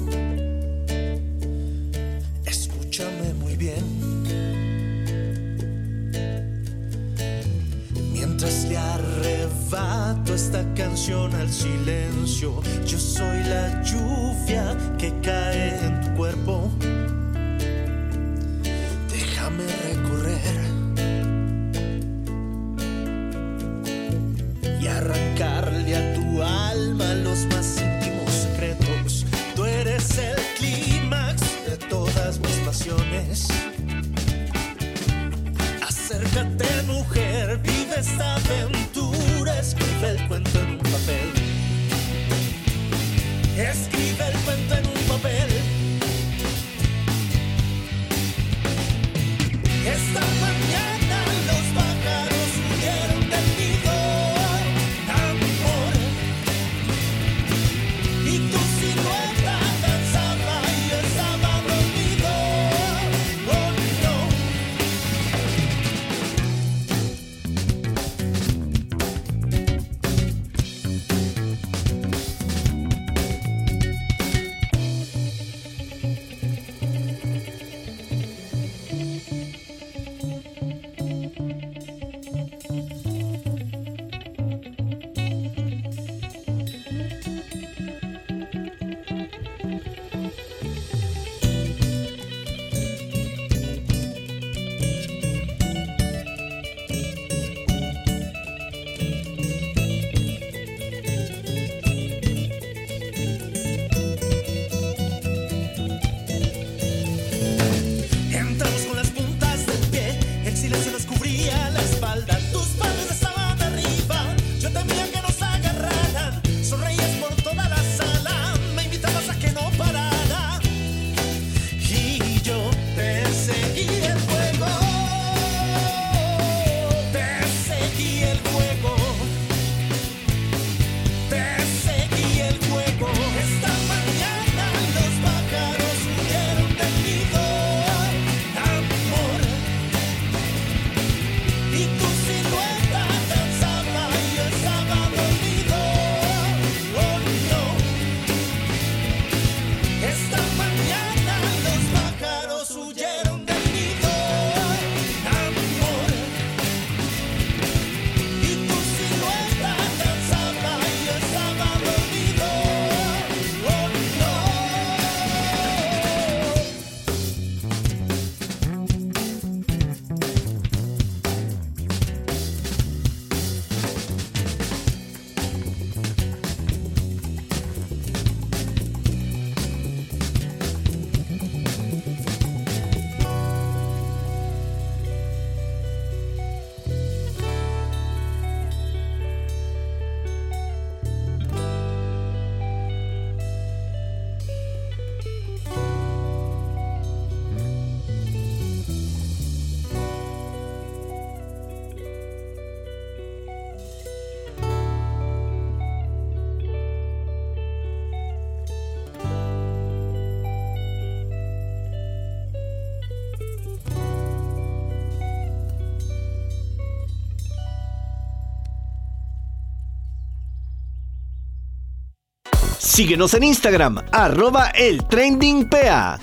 Síguenos en Instagram, arroba el trendingpa.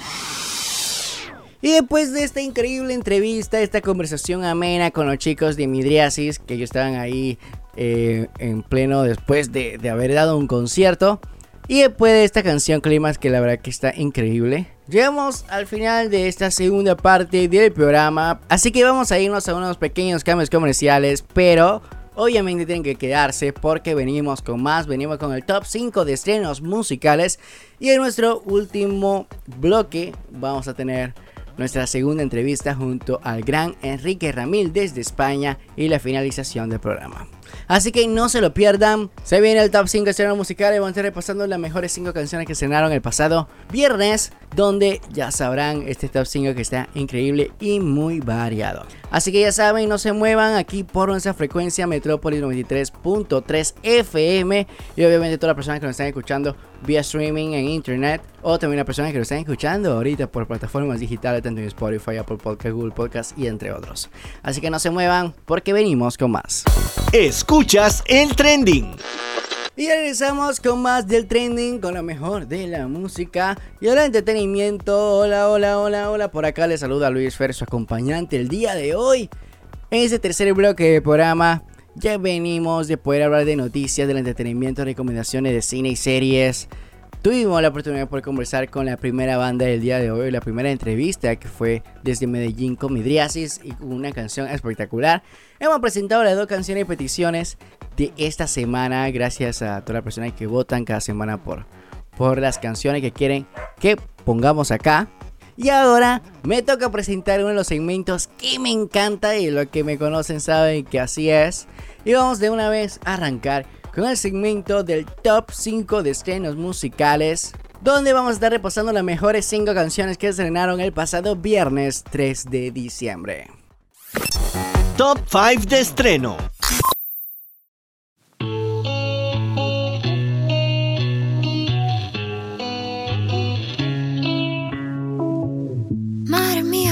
Y después de esta increíble entrevista, esta conversación amena con los chicos de Midriasis, que ellos estaban ahí eh, en pleno después de, de, haber dado un concierto. Y después de esta canción Climas, que la verdad que está increíble. Llegamos al final de esta segunda parte del programa. Así que vamos a irnos a unos pequeños cambios comerciales, pero obviamente tienen que quedarse porque venimos con más, venimos con el top 5 de estrenos musicales. Y en nuestro último bloque vamos a tener nuestra segunda entrevista junto al gran Enrique Ramil desde España y la finalización del programa. Así que no se lo pierdan. Se viene el top 5 estrenos musicales. Vamos a estar repasando las mejores 5 canciones que estrenaron el pasado viernes. Donde ya sabrán este top 5 que está increíble y muy variado. Así que ya saben, no se muevan aquí por nuestra frecuencia Metrópolis 93.3 FM. Y obviamente todas las personas que nos están escuchando vía streaming en internet. O también las personas que nos están escuchando ahorita por plataformas digitales, tanto en Spotify, Apple Podcast, Google Podcast y entre otros. Así que no se muevan porque venimos con más. Escuchas el trending. Y regresamos con más del trending, con lo mejor de la música y el entretenimiento. Hola, hola, hola, hola. Por acá les saluda Luis Fer, su acompañante el día de hoy. En este tercer bloque de programa ya venimos de poder hablar de noticias, del entretenimiento, recomendaciones de cine y series. Tuvimos la oportunidad de poder conversar con la primera banda del día de hoy, la primera entrevista que fue desde Medellín con Midriasis y una canción espectacular. Hemos presentado las dos canciones y peticiones de esta semana, gracias a todas las personas que votan cada semana por, por las canciones que quieren que pongamos acá. Y ahora me toca presentar uno de los segmentos que me encanta y los que me conocen saben que así es. Y vamos de una vez a arrancar con el segmento del top 5 de estrenos musicales, donde vamos a estar repasando las mejores 5 canciones que estrenaron el pasado viernes 3 de diciembre. Top 5 de estreno.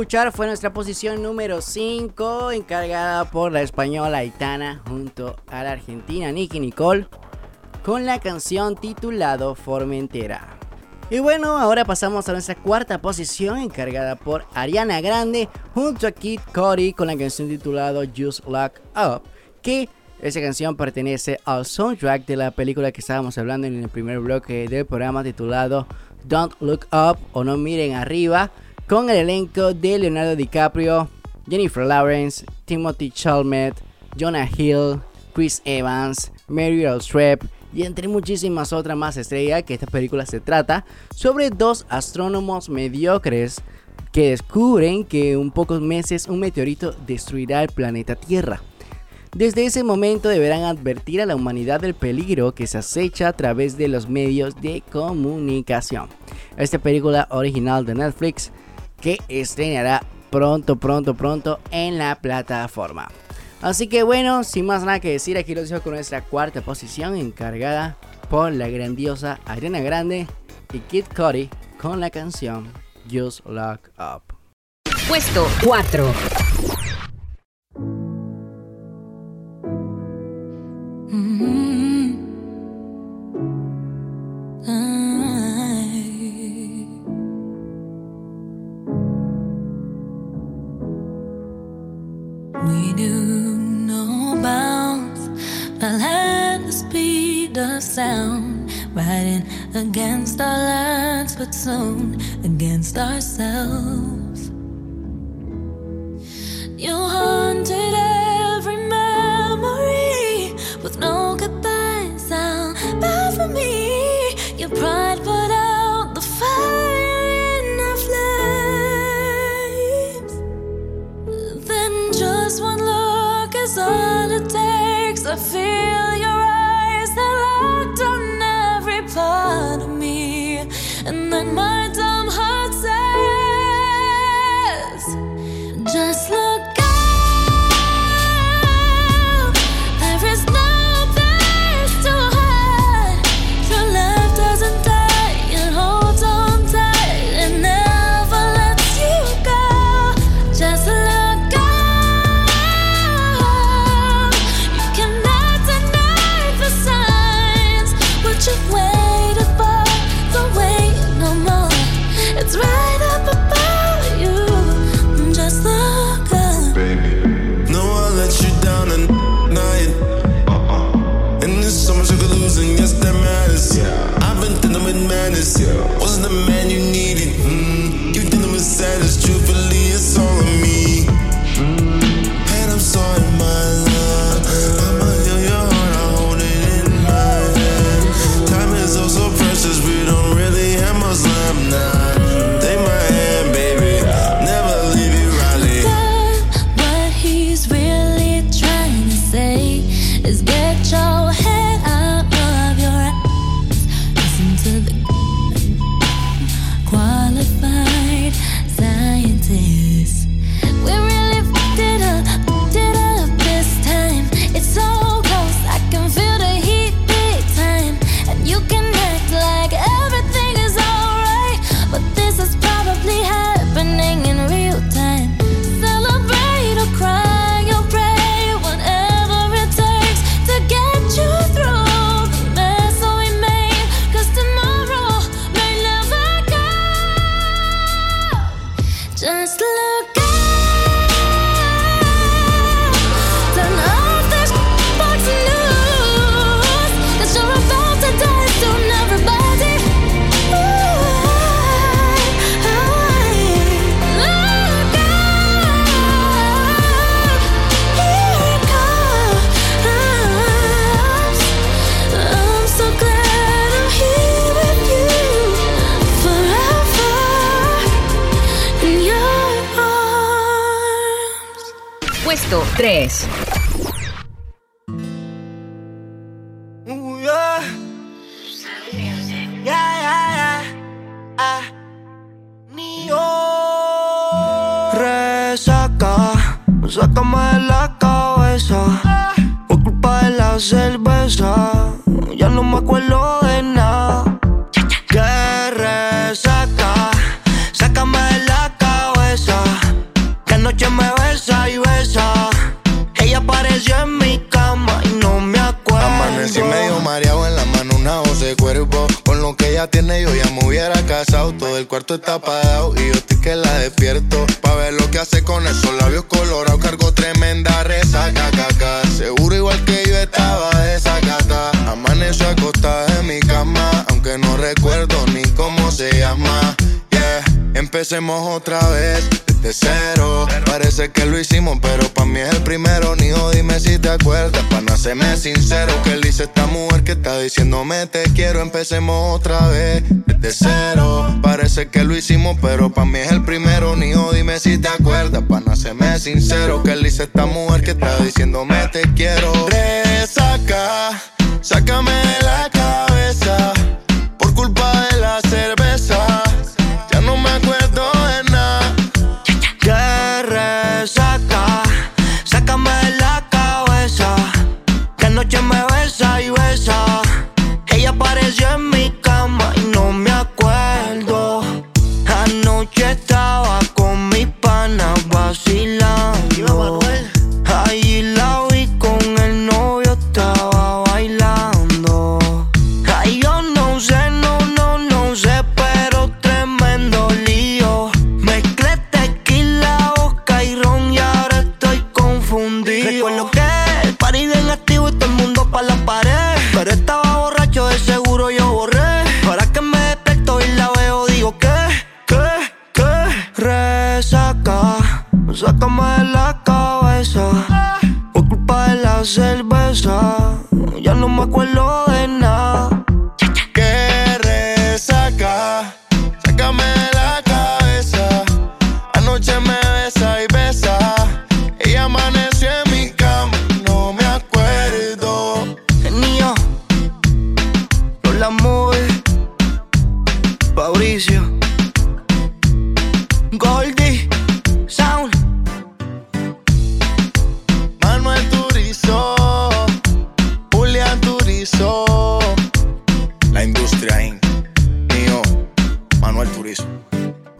escuchar fue nuestra posición número 5, encargada por la española Aitana junto a la argentina Nicky Nicole, con la canción titulado Formentera. Y bueno, ahora pasamos a nuestra cuarta posición, encargada por Ariana Grande junto a Kid Cody con la canción titulada Just Lock Up, que esa canción pertenece al soundtrack de la película que estábamos hablando en el primer bloque del programa titulado Don't Look Up o No Miren Arriba con el elenco de Leonardo DiCaprio, Jennifer Lawrence, Timothy Chalamet, Jonah Hill, Chris Evans, Meryl Streep y entre muchísimas otras más estrellas que esta película se trata sobre dos astrónomos mediocres que descubren que en pocos meses un meteorito destruirá el planeta Tierra. Desde ese momento deberán advertir a la humanidad del peligro que se acecha a través de los medios de comunicación. Esta película original de Netflix que estrenará pronto, pronto, pronto en la plataforma. Así que bueno, sin más nada que decir, aquí los dejo con nuestra cuarta posición encargada por la grandiosa Ariana Grande y Kid Cody con la canción Just Lock Up. Puesto 4. We of sound, riding against our lights, but soon against ourselves. You haunted every memory with no goodbye sound. Bad for me, your pride put out the fire in our flames. Then just one look is all it takes. I feel of me, and then my dumb heart says, just look Empecemos otra vez, desde cero. Parece que lo hicimos, pero pa' mí es el primero. Nijo, dime si te acuerdas, pa' no sincero. Que él dice esta mujer que está diciéndome te quiero. Turizo. La industria in. Mío, Manuel Turizo.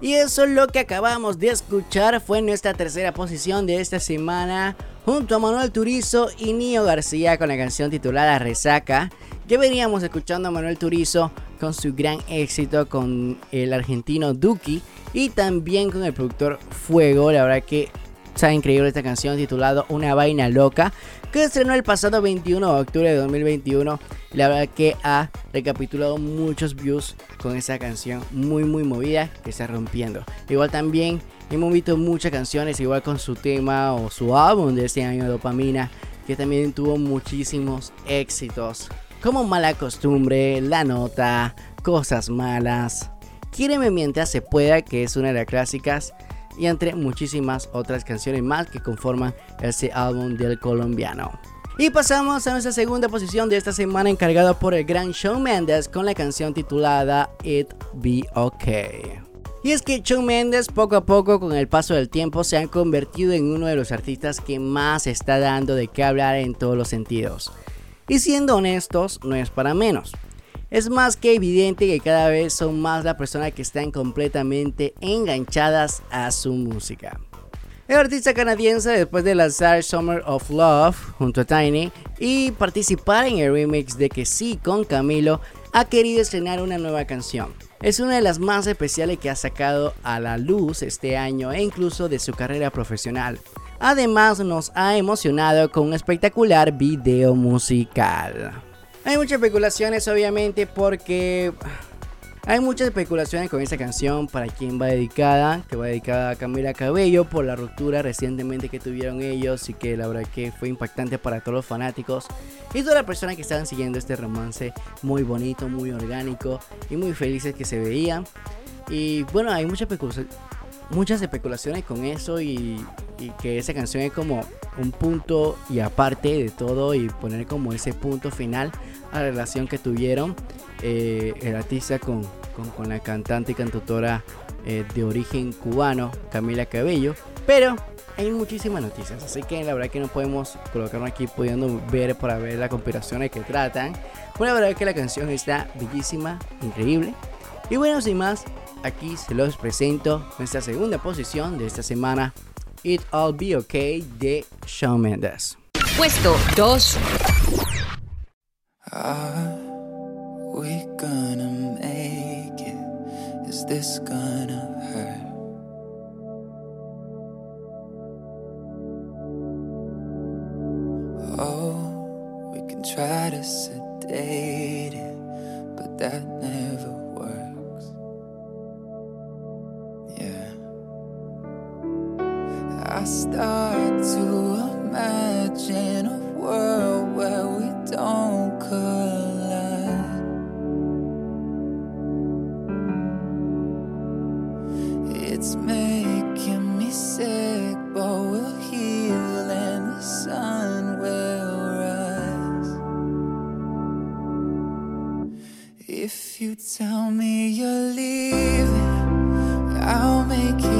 Y eso es lo que acabamos de escuchar. Fue nuestra tercera posición de esta semana. Junto a Manuel Turizo y Nio García con la canción titulada Resaca. Ya veníamos escuchando a Manuel Turizo con su gran éxito con el argentino Duki. Y también con el productor Fuego. La verdad que está increíble esta canción titulada Una vaina loca. Que estrenó el pasado 21 de octubre de 2021. La verdad que ha recapitulado muchos views con esa canción muy muy movida que está rompiendo. Igual también hemos visto muchas canciones igual con su tema o su álbum de este año Dopamina que también tuvo muchísimos éxitos. Como Mala Costumbre, La Nota, Cosas Malas, Quíreme mientras se pueda que es una de las clásicas y entre muchísimas otras canciones más que conforman este álbum del colombiano. Y pasamos a nuestra segunda posición de esta semana encargada por el gran Shawn Mendes con la canción titulada It Be Okay. Y es que Shawn Mendes poco a poco con el paso del tiempo se ha convertido en uno de los artistas que más está dando de qué hablar en todos los sentidos. Y siendo honestos, no es para menos. Es más que evidente que cada vez son más las personas que están completamente enganchadas a su música. El artista canadiense, después de lanzar Summer of Love junto a Tiny y participar en el remix de Que Sí con Camilo, ha querido estrenar una nueva canción. Es una de las más especiales que ha sacado a la luz este año e incluso de su carrera profesional. Además nos ha emocionado con un espectacular video musical. Hay muchas especulaciones obviamente porque hay muchas especulaciones con esta canción para quién va dedicada, que va dedicada a Camila Cabello por la ruptura recientemente que tuvieron ellos y que la verdad que fue impactante para todos los fanáticos y todas las personas que estaban siguiendo este romance muy bonito, muy orgánico y muy felices que se veían. Y bueno, hay muchas especulaciones muchas especulaciones con eso y, y, que esa canción es como un punto y aparte de todo y poner como ese punto final la relación que tuvieron eh, el artista con, la cantante y cantautora eh, de origen cubano Camila Cabello pero hay muchísimas noticias así que la verdad que no podemos colocarnos aquí pudiendo ver para ver las conspiraciones que tratan pero la verdad que la canción está bellísima increíble y bueno sin más aquí se los presento nuestra segunda posición de esta semana, It All Be Okay de Shawn Mendes. Puesto 2. Are we gonna make it? Is this gonna hurt? Oh, we can try to sedate it, but that never works. Yeah. I start to imagine world where we don't collide. It's making me sick, but we'll heal and the sun will rise. If you tell me you're leaving, I'll make it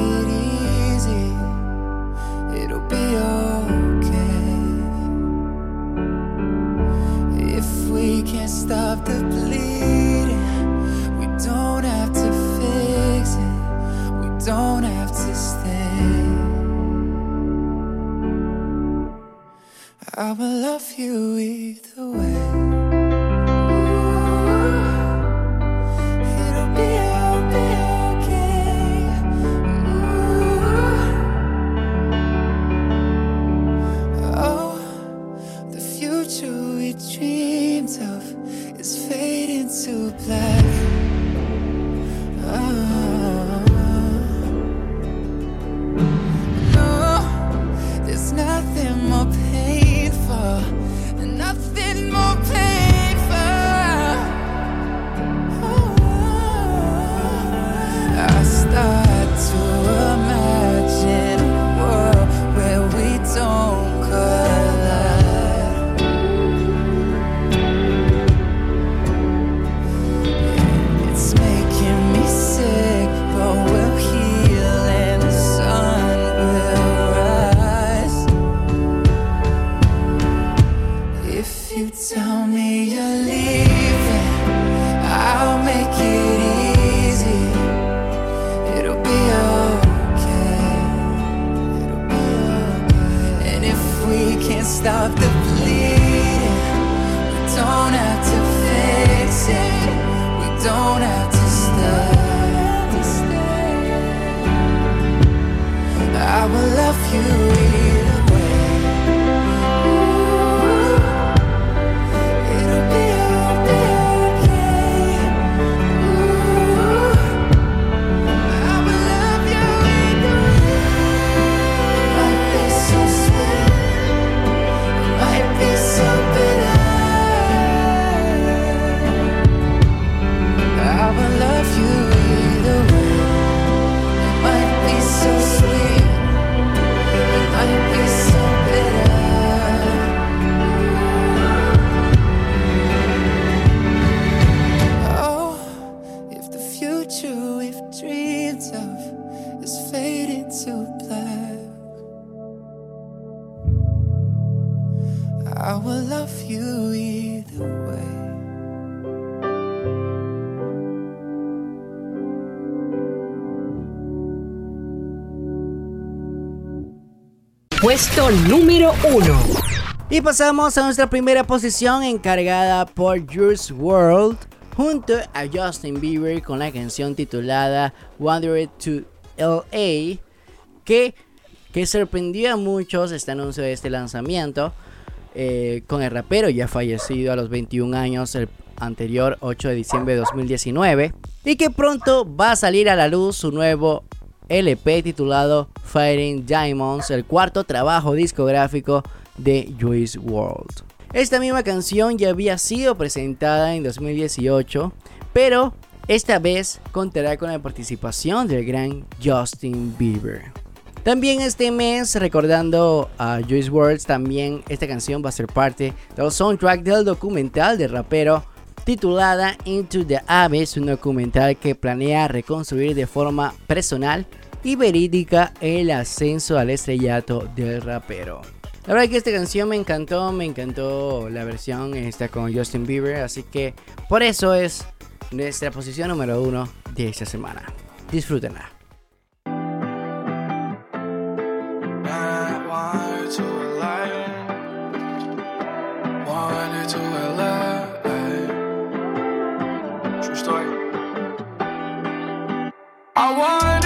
número 1. Y pasamos a nuestra primera posición encargada por Juice World junto a Justin Bieber con la canción titulada Wandered to LA que, que sorprendió a muchos este anuncio de este lanzamiento eh, con el rapero ya fallecido a los 21 años el anterior 8 de diciembre de 2019 y que pronto va a salir a la luz su nuevo LP titulado Fighting Diamonds, el cuarto trabajo discográfico de Juice World. Esta misma canción ya había sido presentada en 2018, pero esta vez contará con la participación del gran Justin Bieber. También este mes, recordando a Juice WRLD, también esta canción va a ser parte del soundtrack del documental del rapero titulada Into the Abyss, un documental que planea reconstruir de forma personal y verídica el ascenso al estrellato del rapero. La verdad que esta canción me encantó, me encantó la versión esta con Justin Bieber, así que por eso es nuestra posición número uno de esta semana. Disfrútenla. I want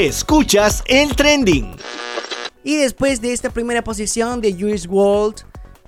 Escuchas el trending. Y después de esta primera posición de Juice WRLD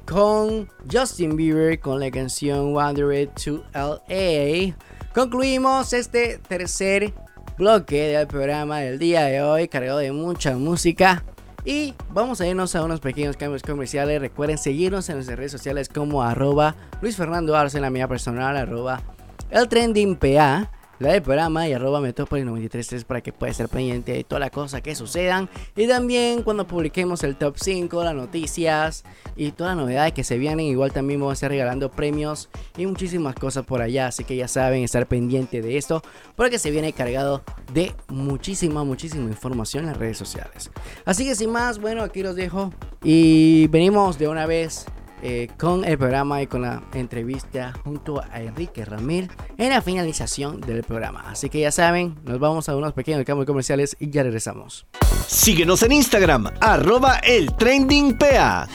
con Justin Bieber con la canción Wandered to LA, concluimos este tercer bloque del programa del día de hoy cargado de mucha música. Y vamos a irnos a unos pequeños cambios comerciales. Recuerden seguirnos en nuestras redes sociales como arroba Luis Fernando Arce en la mía personal, arroba el trending PA, la del programa y arroba Metrópolis 933 para que puedas estar pendiente de toda la cosa que sucedan. Y también cuando publiquemos el top 5, las noticias y todas las novedades que se vienen. Igual también vamos a estar regalando premios y muchísimas cosas por allá. Así que ya saben estar pendiente de esto porque se viene cargado de muchísima, muchísima información en las redes sociales. Así que sin más, bueno, aquí los dejo. Y venimos de una vez eh, con el programa y con la entrevista junto a Enrique Ramil en la finalización del programa. Así que ya saben, nos vamos a unos pequeños cambios comerciales y ya regresamos. Síguenos en Instagram, arroba el trending PA.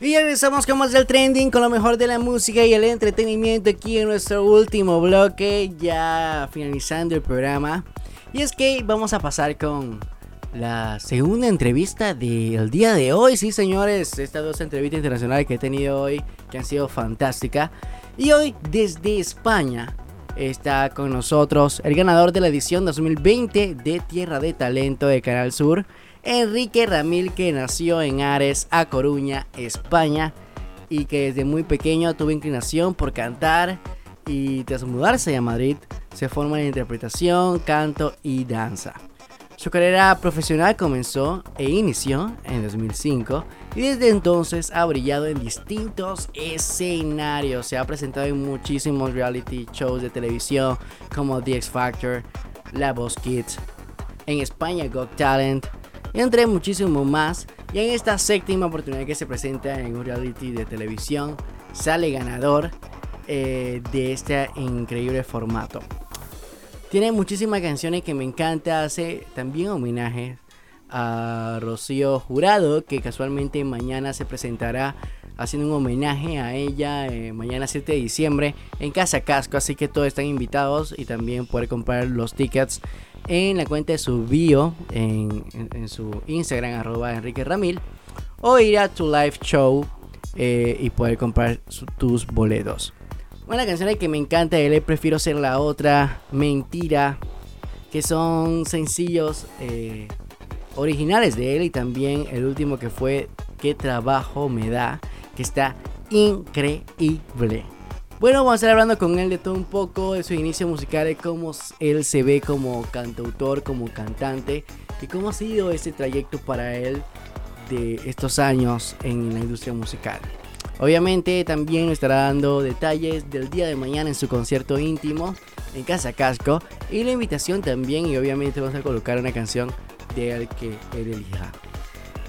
Y ya regresamos con más del trending, con lo mejor de la música y el entretenimiento aquí en nuestro último bloque, ya finalizando el programa. Y es que vamos a pasar con la segunda entrevista del día de hoy. Sí, señores, estas dos entrevistas internacionales que he tenido hoy, que han sido fantásticas. Y hoy, desde España, está con nosotros el ganador de la edición 2020 de Tierra de Talento de Canal Sur, Enrique Ramil, que nació en Ares, A Coruña, España, y que desde muy pequeño tuvo inclinación por cantar y tras mudarse a Madrid se forma en interpretación, canto y danza. Su carrera profesional comenzó e inició en 2005 y desde entonces ha brillado en distintos escenarios. Se ha presentado en muchísimos reality shows de televisión como The X Factor, La Voz Kids, en España Got Talent, entre muchísimos más. Y en esta séptima oportunidad que se presenta en un reality de televisión, sale ganador eh, de este increíble formato. Tiene muchísimas canciones que me encanta. Hace también homenaje a Rocío Jurado, que casualmente mañana se presentará haciendo un homenaje a ella eh, mañana 7 de diciembre en Casa Casco. Así que todos están invitados y también poder comprar los tickets en la cuenta de su bio, en su Instagram, arroba Enrique Ramil, o ir a tu live show eh, y poder comprar su- tus boletos. Una canción que me encanta de él, prefiero ser la otra, Mentira, que son sencillos eh, originales de él y también el último que fue Qué trabajo me da, que está increíble. Bueno, vamos a estar hablando con él de todo un poco, de su inicio musical, de cómo él se ve como cantautor, como cantante y cómo ha sido ese trayecto para él de estos años en la industria musical. Obviamente también estará dando detalles del día de mañana en su concierto íntimo en Casa Casco y la invitación también y obviamente vamos a colocar una canción de él que él elija.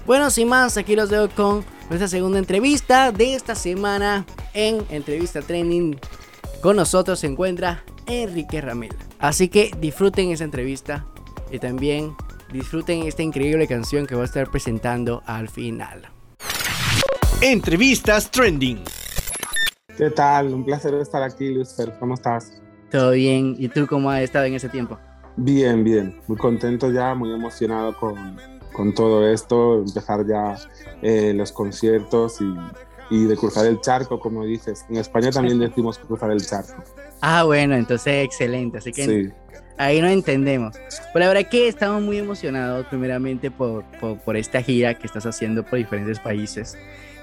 Bueno, sin más, aquí los dejo con nuestra segunda entrevista de esta semana en Entrevista Trending. Con nosotros se encuentra Enrique Ramil. Así que disfruten esa entrevista y también disfruten esta increíble canción que voy a estar presentando al final. Entrevistas Trending. ¿Qué tal? Un placer estar aquí, Lucifer. ¿Cómo estás? Todo bien, ¿y tú cómo has estado en ese tiempo? Bien, bien, muy contento ya, muy emocionado con, con todo esto, empezar ya eh, los conciertos y, y de cruzar el charco, como dices. En España también decimos cruzar el charco. Ah, bueno, entonces excelente. Así que Sí. ahí nos entendemos. Pero la verdad que estamos muy emocionados, primeramente, por, por, por esta gira que estás haciendo por diferentes países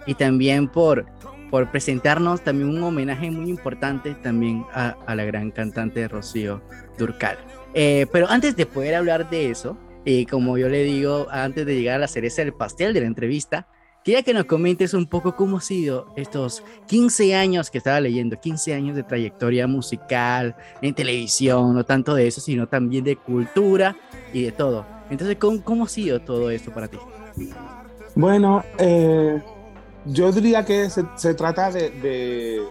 y también por, por presentarnos también un homenaje muy importante también a, a la gran cantante Rocío Durcal. Eh, pero antes de poder hablar de eso, y como yo le digo, antes de llegar a la cereza del pastel de la entrevista, quería que nos comentes un poco cómo ha sido estos 15 años que estaba leyendo, 15 años de trayectoria musical, en televisión, no tanto de eso, sino también de cultura y de todo. Entonces, ¿cómo, cómo ha sido todo esto para ti? Bueno, eh, yo diría que se, se trata de,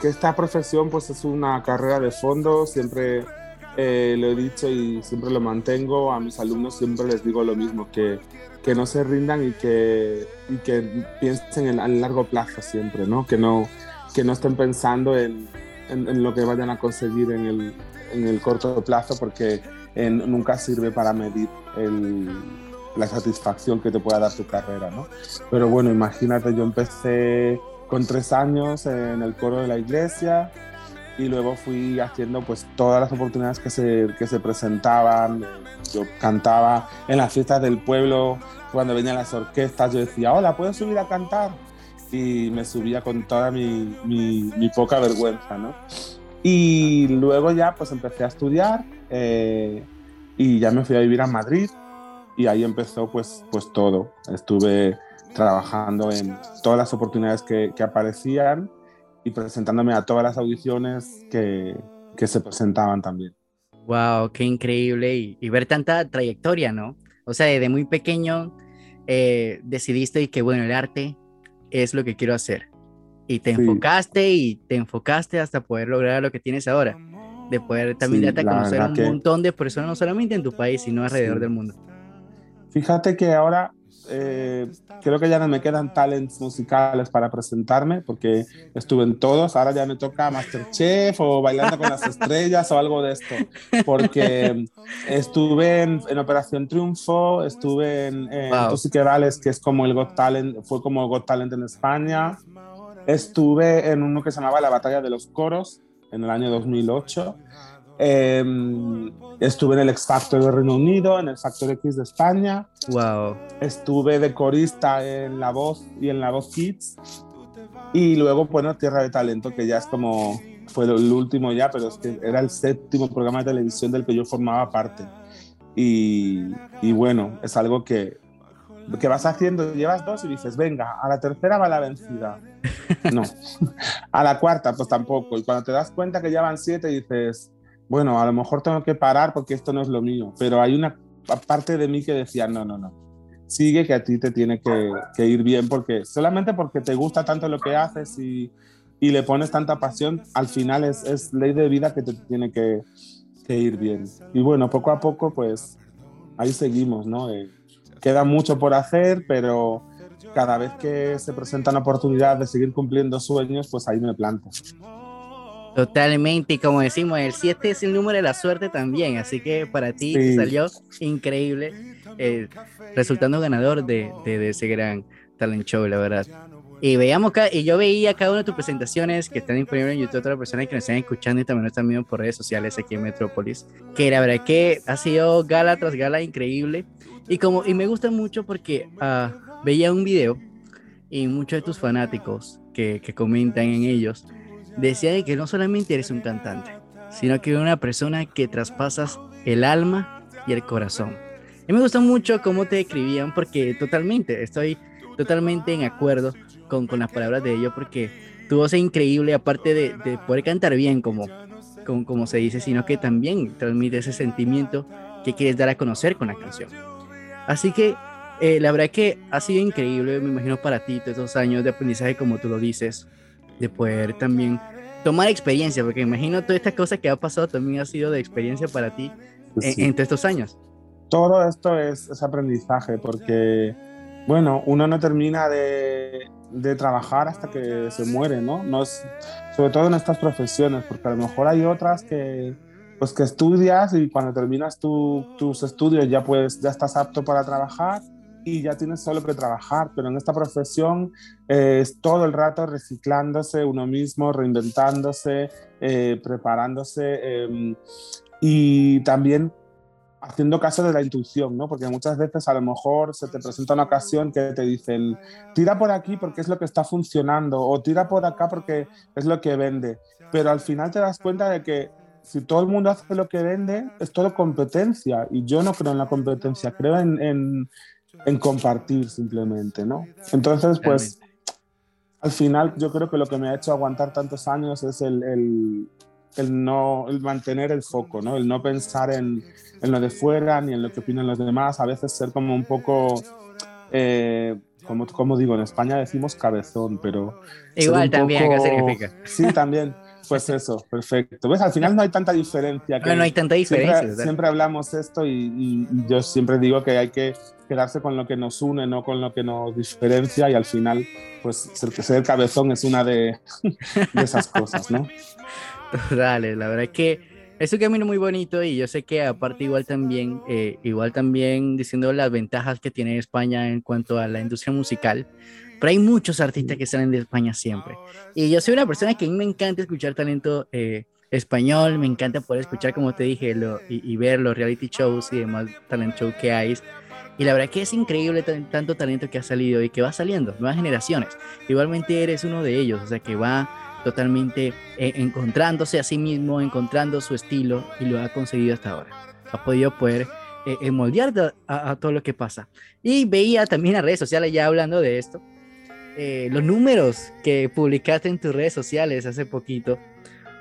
que esta profesión pues es una carrera de fondo, siempre eh, lo he dicho y siempre lo mantengo, a mis alumnos siempre les digo lo mismo, que, que no se rindan y que, que piensen en, a largo plazo siempre, ¿no? Que no, que no estén pensando en, en- en lo que vayan a conseguir en el, en el corto plazo porque eh, nunca sirve para medir el, la satisfacción que te pueda dar tu carrera, ¿no? Pero bueno, imagínate, yo empecé con tres años en el coro de la iglesia y luego fui haciendo pues todas las oportunidades que se, que se presentaban. Yo cantaba en las fiestas del pueblo, cuando venían las orquestas, yo decía, hola, ¿puedo subir a cantar? Y me subía con toda mi, mi, mi poca vergüenza, ¿no? Y luego ya pues empecé a estudiar eh, y ya me fui a vivir a Madrid y ahí empezó pues, pues todo. Estuve trabajando en todas las oportunidades que, que aparecían y presentándome a todas las audiciones que, que se presentaban también. Wow, qué increíble y, y ver tanta trayectoria, ¿no? O sea, desde muy pequeño eh, decidiste que, bueno, el arte es lo que quiero hacer. Y te Sí. enfocaste y te enfocaste hasta poder lograr lo que tienes ahora. De poder también Sí, darte a conocer a un que- montón de personas, no solamente en tu país, sino alrededor Sí. del mundo. Fíjate que ahora eh, creo que ya no me quedan talents musicales para presentarme porque estuve en todos, ahora ya me toca Masterchef o Bailando con las Estrellas o algo de esto, porque estuve en, en Operación Triunfo, estuve en, en Wow. Tú sí que vales, que es como el Got Talent, fue como Got Talent en España, estuve en uno que se llamaba La Batalla de los Coros en el año 2008. Eh, estuve en el X Factor de Reino Unido, en el Factor X de España. Wow. Estuve de corista en La Voz y en La Voz Kids. Y luego, bueno, Tierra de Talento, que ya es como, fue el último ya, pero es que era el séptimo programa de televisión del que yo formaba parte. Y, y bueno, es algo que, que vas haciendo, llevas dos y dices, venga, a la tercera va la vencida. No, a la cuarta pues tampoco. Y cuando te das cuenta que ya van siete dices, bueno, a lo mejor tengo que parar porque esto no es lo mío. Pero hay una parte de mí que decía, no, no, no. Sigue que a ti te tiene que, ir bien porque solamente porque te gusta tanto lo que haces y, le pones tanta pasión, al final es, ley de vida que te tiene que, que ir bien. Y bueno, poco a poco pues ahí seguimos, ¿no? Eh, queda mucho por hacer, pero cada vez que se presentan oportunidades de seguir cumpliendo sueños, pues ahí me planto. Totalmente, y como decimos, el 7 es el número de la suerte también, así que para ti Sí. salió increíble, eh, resultando ganador de, de- de ese gran talent show, la verdad. Y veíamos y yo veía cada una de tus presentaciones que están disponibles en YouTube, las personas que nos están escuchando y también nos están viendo por redes sociales aquí en Metrópolis, que la verdad que ha sido gala tras gala increíble. Y como y me gusta mucho porque ah, veía un video y muchos de tus fanáticos que, que comentan en ellos decía de que no solamente eres un cantante, sino que una persona que traspasas el alma y el corazón. Y me gustó mucho cómo te describían porque totalmente, estoy totalmente en acuerdo con, con las palabras de ellos porque tu voz es increíble, aparte de, de poder cantar bien como, como, se dice, sino que también transmite ese sentimiento que quieres dar a conocer con la canción. Así que eh, la verdad que ha sido increíble, me imagino para ti, todos estos años de aprendizaje, como tú lo dices, de poder también tomar experiencia, porque imagino toda esta cosa que ha pasado también ha sido de experiencia para ti en, Sí. en todos estos años. Todo esto es, es aprendizaje porque, bueno, uno no termina de, de trabajar hasta que se muere, ¿no? no es, sobre todo en estas profesiones, porque a lo mejor hay otras que pues que estudias y cuando terminas tu- tus estudios ya pues ya estás apto para trabajar y ya tienes solo que trabajar, pero en esta profesión eh, es todo el rato reciclándose uno mismo, reinventándose, eh, preparándose eh, y también haciendo caso de la intuición, ¿no? Porque muchas veces a lo mejor se te presenta una ocasión que te dicen, tira por aquí porque es lo que está funcionando o tira por acá porque es lo que vende, pero al final te das cuenta de que si todo el mundo hace lo que vende, es todo competencia y yo no creo en la competencia, creo en, en, en compartir simplemente, ¿no? Entonces, pues al final yo creo que lo que me ha hecho aguantar tantos años es el, el, el no el mantener el foco, ¿no? El no pensar en, en lo de fuera ni en lo que opinan los demás, a veces ser como un poco, eh, como, como digo, en España decimos cabezón, pero... Igual también, ¿qué poco- significa? Sí, también. Pues eso, perfecto. ¿Ves? Al final no hay tanta diferencia. No, no hay tanta diferencia, Siempre, siempre hablamos esto y- y yo siempre digo que hay que quedarse con lo que nos une, no con lo que nos diferencia y al final, pues ser, ser cabezón es una de, de esas cosas, ¿no? Dale, la verdad es que es un camino muy bonito y yo sé que aparte igual también, eh, igual también diciendo las ventajas que tiene España en cuanto a la industria musical, pero hay muchos artistas que salen de España siempre. Y yo soy una persona que a mí me encanta escuchar talento eh, español, me encanta poder escuchar, como te dije, lo, y, y ver los reality shows y demás talent show que hay. Y la verdad que es increíble tan- tanto talento que ha salido y que va saliendo, nuevas generaciones. Igualmente eres uno de ellos, o sea que va totalmente eh, encontrándose a sí mismo, encontrando su estilo y lo ha conseguido hasta ahora. Ha podido poder eh, eh, moldear a, a todo lo que pasa. Y veía también en redes sociales, ya hablando de esto, eh, los números que publicaste en tus redes sociales hace poquito,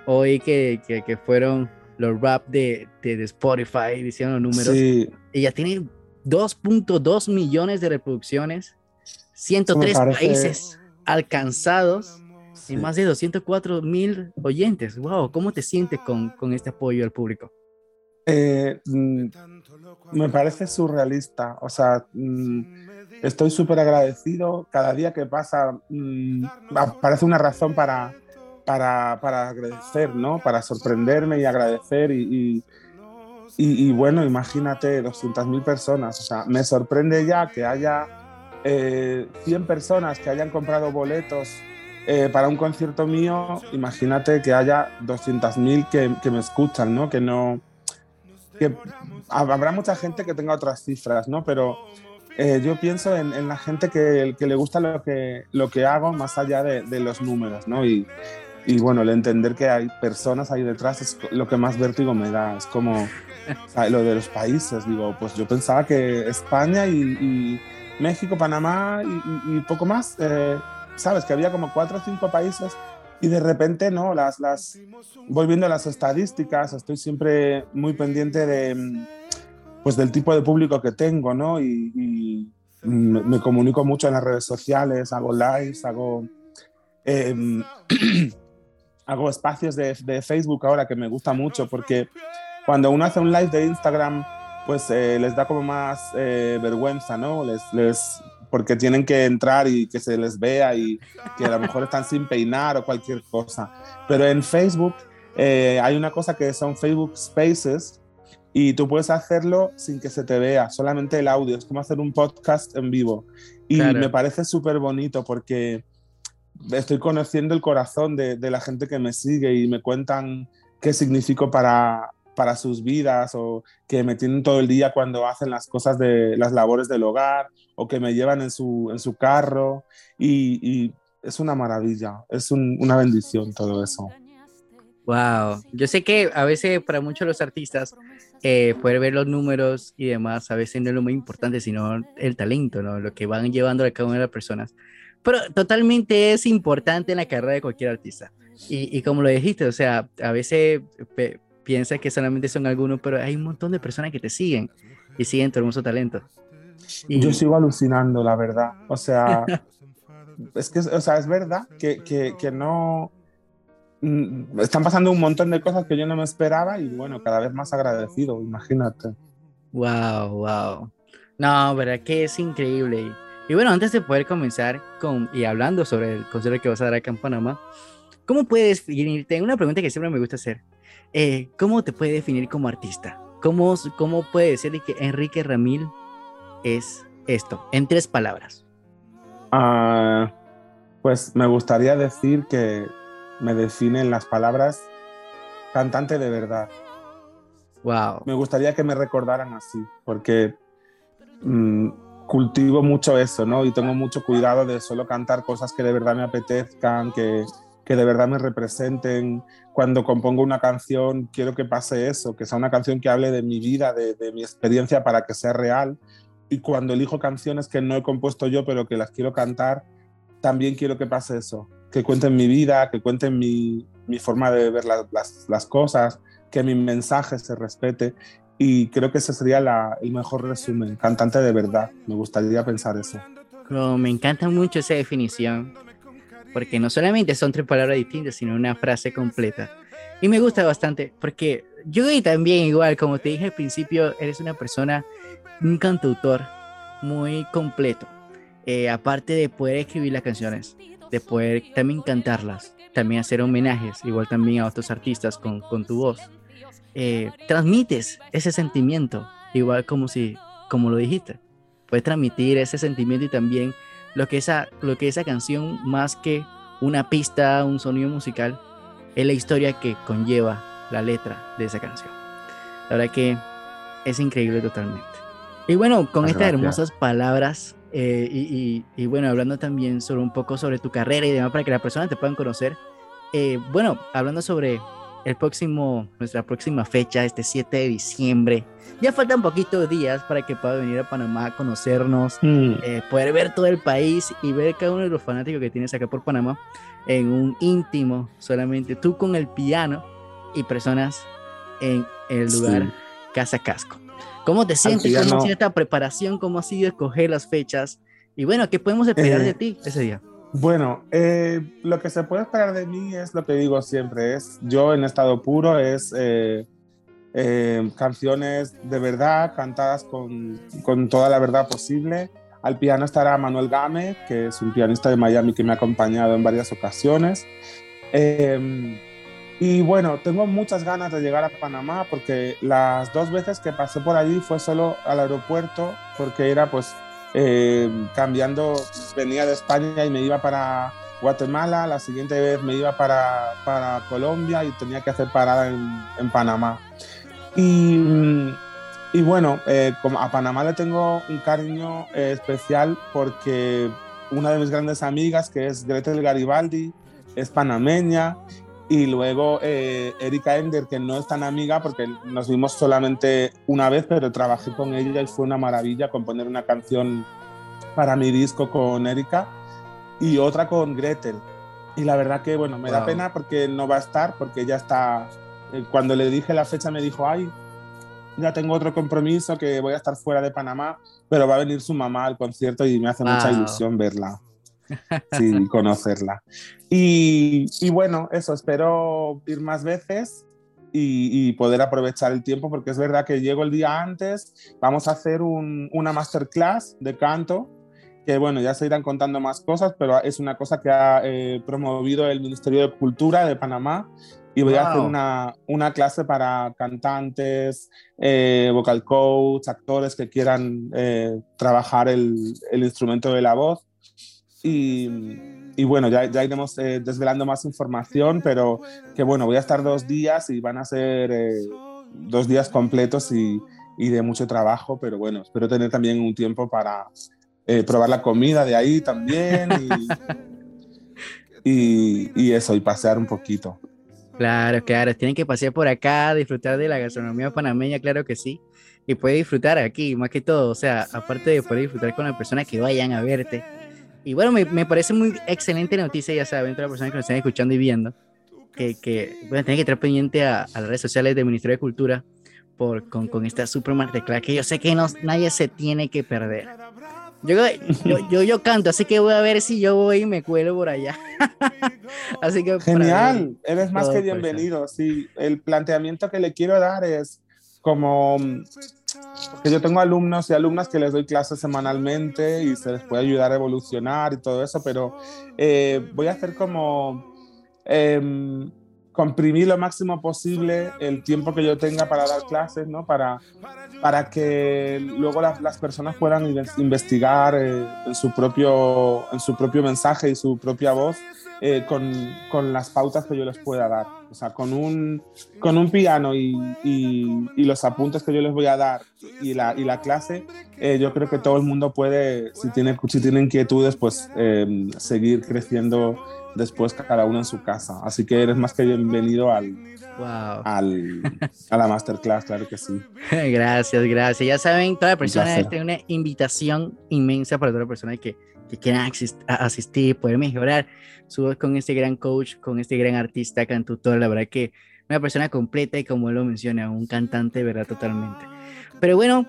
hoy que, que, que fueron los rap de, de, de Spotify, diciendo los números. Sí. Ella tiene 2.2 millones de reproducciones, 103 parece- países alcanzados y más de 204 mil oyentes. Wow, ¿cómo te sientes con, con este apoyo al público? Eh, mm, me parece surrealista. O sea, mm, estoy súper agradecido. Cada día que pasa mm, pa- parece una razón para, para, para agradecer, ¿no? Para sorprenderme y agradecer. Y, y, y- bueno, imagínate, 200.000 personas. O sea, me sorprende ya que haya eh, 100 personas que hayan comprado boletos eh, para un concierto mío. Imagínate que haya 200.000 que, que me escuchan, ¿no? Que no habrá mucha gente que tenga otras cifras, ¿no? Pero eh, yo pienso en, en la gente que, que le gusta lo que, lo que hago más allá de, de los números, ¿no? Y, y bueno, el entender que hay personas ahí detrás es lo que más vértigo me da. Es como lo de los países, digo, pues yo pensaba que España y, y México, Panamá y, y- y poco más, eh, ¿sabes? Que había como cuatro o cinco países y de repente, ¿no? Las, las, voy viendo las estadísticas, estoy siempre muy pendiente de, pues, del tipo de público que tengo, ¿no? Y, me, me comunico mucho en las redes sociales, hago lives, hago, em, hago espacios de, de Facebook ahora que me gusta mucho porque cuando uno hace un live de Instagram, pues eh, les da como más eh, vergüenza, ¿no? Les, les, porque tienen que entrar y que se les vea y que a lo mejor están sin peinar o cualquier cosa. Pero en Facebook eh, hay una cosa que son Facebook Spaces y tú puedes hacerlo sin que se te vea, solamente el audio. Es como hacer un podcast en vivo. Y Claro. me parece súper bonito porque estoy conociendo el corazón de, la gente que me sigue y me cuentan qué significo para, sus vidas o que me tienen todo el día cuando hacen las cosas de las labores del hogar o que me llevan en su, carro y, es una maravilla, es un- una bendición todo eso. Wow, yo sé que a veces para muchos los artistas eh, poder ver los números y demás a veces no es lo más importante, sino el talento, ¿no? Lo que van llevando a cada una de las personas. Pero totalmente es importante en la carrera de cualquier artista. Y, y como lo dijiste, o sea, a veces piensas que solamente son algunos, pero hay un montón de personas que te siguen y siguen tu hermoso talento. Y- Yo sigo alucinando, la verdad. O sea, es que o sea, es verdad que, que, que no... mm, Están pasando un montón de cosas que yo no me esperaba y bueno, cada vez más agradecido, imagínate. Wow, wow. No, verdad que es increíble. Y bueno, antes de poder comenzar con y hablando sobre el concierto que vas a dar acá en Panamá, ¿cómo puedes definirte? Una pregunta que siempre me gusta hacer. Eh, ¿Cómo te puede definir como artista? ¿Cómo, cómo puede decir que Enrique Ramil es esto? En tres palabras. Ah, pues me gustaría decir que me definen las palabras cantante de verdad. Wow. Me gustaría que me recordaran así, porque mm, cultivo mucho eso, ¿no? Y tengo mucho cuidado de solo cantar cosas que de verdad me apetezcan, que, que de verdad me representen. Cuando compongo una canción, quiero que pase eso, que sea una canción que hable de mi vida, de, de mi experiencia para que sea real. Y cuando elijo canciones que no he compuesto yo, pero que las quiero cantar, también quiero que pase eso, que cuenten mi vida, que cuenten mi, mi forma de ver la- las, las cosas, que mi mensaje se respete. Y creo que ese sería la- el mejor resumen, cantante de verdad. Me gustaría pensar eso. Como me encanta mucho esa definición, porque no solamente son tres palabras distintas, sino una frase completa. Y me gusta bastante, porque yo también igual, como te dije al principio, eres una persona, un cantautor muy completo. Eh, aparte de poder escribir las canciones, de poder también cantarlas, también hacer homenajes, igual también a otros artistas con, con tu voz. Eh, transmites ese sentimiento, igual como si, como lo dijiste, puedes transmitir ese sentimiento y también lo que esa, lo que esa canción, más que una pista, un sonido musical, es la historia que conlleva la letra de esa canción. La verdad que es increíble totalmente. Y bueno, con Muchas estas gracias. hermosas palabras eh, y, y- y bueno, hablando también sobre un poco sobre tu carrera y demás para que las personas te puedan conocer. eh, bueno, hablando sobre el próximo, nuestra próxima fecha, este 7 de diciembre. Ya faltan poquitos días para que pueda venir a Panamá a conocernos, Mm. eh, poder ver todo el país y ver cada uno de los fanáticos que tienes acá por Panamá en un íntimo, solamente tú con el piano y personas en el lugar Sí. Casa Casco. ¿Cómo te sientes? ¿Cómo ha sido esta preparación? ¿Cómo ha sido escoger las fechas? Y bueno, ¿qué podemos esperar Eh, de ti ese día? Bueno, eh, lo que se puede esperar de mí es lo que digo siempre, es yo en estado puro, es eh, eh, canciones de verdad, cantadas con, con toda la verdad posible. Al piano estará Manuel Game, que es un pianista de Miami que me ha acompañado en varias ocasiones. Eh, y bueno, tengo muchas ganas de llegar a Panamá porque las dos veces que pasé por allí fue solo al aeropuerto porque era pues eh, cambiando, venía de España y me iba para Guatemala, la siguiente vez me iba para, para Colombia y tenía que hacer parada en, Panamá. Y, mm, bueno, eh, a Panamá le tengo un cariño eh, especial porque una de mis grandes amigas, que es Gretel Garibaldi, es panameña. Y luego eh, Erika Ender, que no es tan amiga porque nos vimos solamente una vez, pero trabajé con ella y fue una maravilla componer una canción para mi disco con Erika y otra con Gretel. Y la verdad que, bueno, me da Wow. pena porque no va a estar, porque ella está, eh, cuando le dije la fecha me dijo, ay, ya tengo otro compromiso que voy a estar fuera de Panamá, pero va a venir su mamá al concierto y me hace mucha Wow. ilusión verla. Sí, conocerla. Y, y bueno, eso, espero ir más veces y, y poder aprovechar el tiempo, porque es verdad que llego el día antes, vamos a hacer un- una masterclass de canto, que bueno, ya se irán contando más cosas, pero es una cosa que ha eh, promovido el Ministerio de Cultura de Panamá. Y voy a hacer una, una clase para cantantes, eh, vocal coach, actores que quieran eh, trabajar el, el instrumento de la voz. Y, y bueno, ya, ya iremos eh, desvelando más información, pero que bueno, voy a estar dos días y van a ser eh, dos días completos y, y de mucho trabajo, pero bueno, espero tener también un tiempo para eh, probar la comida de ahí también y, y, y eso, y pasear un poquito. Claro, claro, tienen que pasear por acá, disfrutar de la gastronomía panameña, claro que sí. Y puede disfrutar aquí, más que todo, o sea, aparte de poder disfrutar con las personas que vayan a verte. Y bueno, me, me parece muy excelente noticia, ya saben, todas las personas que nos están escuchando y viendo, que, que bueno, tienen que estar pendiente a, a las redes sociales del Ministerio de Cultura por, con, con esta super masterclass que yo sé que no, nadie se tiene que perder. Yo, yo, yo, yo canto, así que voy a ver si yo voy y me cuelo por allá. así que Genial, eres más que bienvenido. Sí, el planteamiento que le quiero dar es como que yo tengo alumnos y alumnas que les doy clases semanalmente y se les puede ayudar a evolucionar y todo eso, pero eh, voy a hacer como em, comprimir lo máximo posible el tiempo que yo tenga para dar clases, ¿no? Para, para que luego las, las personas puedan inves- investigar eh, en, su propio, en su propio mensaje y su propia voz eh, con, con las pautas que yo les pueda dar. O sea, con un, con un piano y, y- y los apuntes que yo les voy a dar y la, y la clase, eh, yo creo que todo el mundo puede, si tiene, si tiene inquietudes, pues eh, seguir creciendo después cada uno en su casa. Así que eres más que bienvenido al, Wow. al, a la masterclass, claro que sí. Gracias, gracias. Ya saben, toda persona es una invitación inmensa para toda persona que, que quiera asis- a- asistir, poder mejorar su voz con este gran coach, con este gran artista, cantautor. La verdad que una persona completa y como él lo menciona, un cantante, ¿verdad? Totalmente. Pero bueno,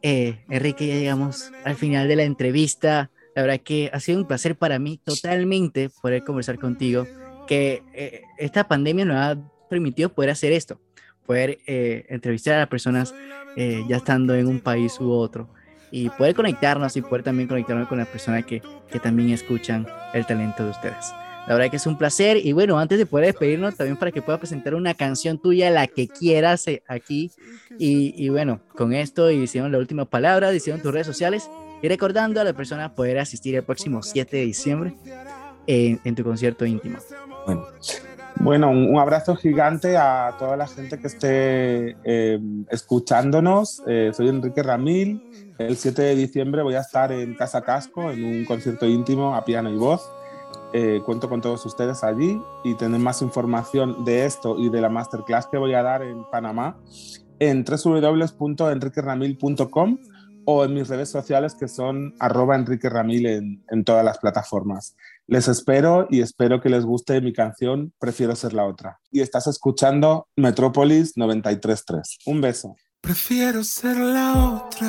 eh, Enrique, ya llegamos al final de la entrevista. La verdad que ha sido un placer para mí totalmente poder conversar contigo, que eh, esta pandemia nos ha permitido poder hacer esto, poder eh, entrevistar a las personas eh, ya estando en un país u otro y poder conectarnos y poder también conectarnos con las personas que, que también escuchan el talento de ustedes. La verdad que es un placer y bueno, antes de poder despedirnos, también para que puedas presentar una canción tuya, la que quieras eh, aquí. Y, y bueno, con esto hicieron la última palabra, hicieron tus redes sociales y recordando a las personas poder asistir el próximo 7 de diciembre en, en tu concierto íntimo. Bueno, bueno un, un abrazo gigante a toda la gente que esté eh, escuchándonos. Eh, soy Enrique Ramil. El 7 de diciembre voy a estar en Casa Casco en un concierto íntimo a piano y voz. Eh, cuento con todos ustedes allí y tenéis más información de esto y de la masterclass que voy a dar en Panamá en www.enriqueramil.com o en mis redes sociales que son arroba Enrique Ramil en, en todas las plataformas. Les espero y espero que les guste mi canción Prefiero ser la otra. Y estás escuchando Metrópolis 93.3. Un beso. Prefiero ser la otra,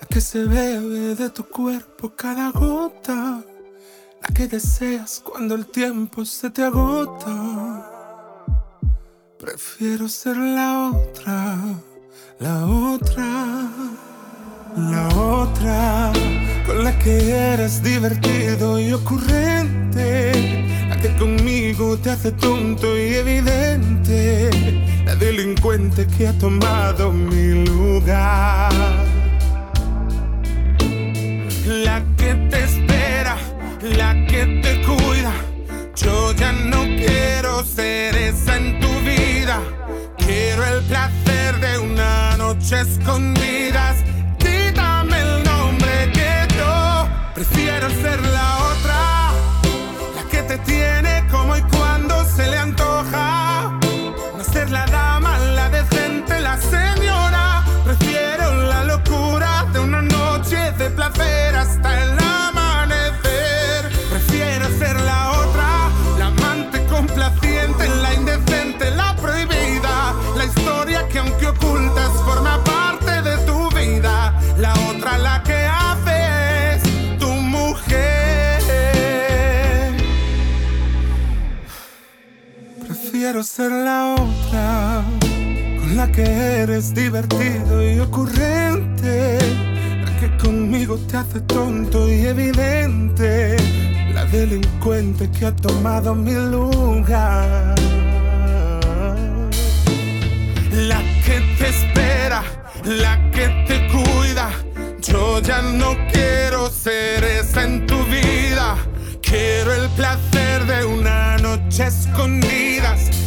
la que se bebe de tu cuerpo cada gota, la que deseas cuando el tiempo se te agota. Prefiero ser la otra, la otra, la otra, con la que eres divertido y ocurrente, la que conmigo te hace tonto y evidente, la delincuente que ha tomado mi lugar. La que te espera, la que te cuida. Yo ya no quiero ser esa en tu vida. Quiero el placer de una noche escondidas. Quítame el nombre que yo prefiero ser ser la otra, con la que eres divertido y ocurrente, la que conmigo te hace tonto y evidente, la delincuente que ha tomado mi lugar. La que te espera, la que te cuida. Yo ya no quiero ser esa en tu vida. Quiero el placer de una noche escondidas.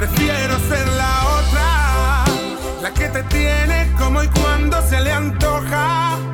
Prefiero ser la otra. La que te tiene como y cuando se le antoja.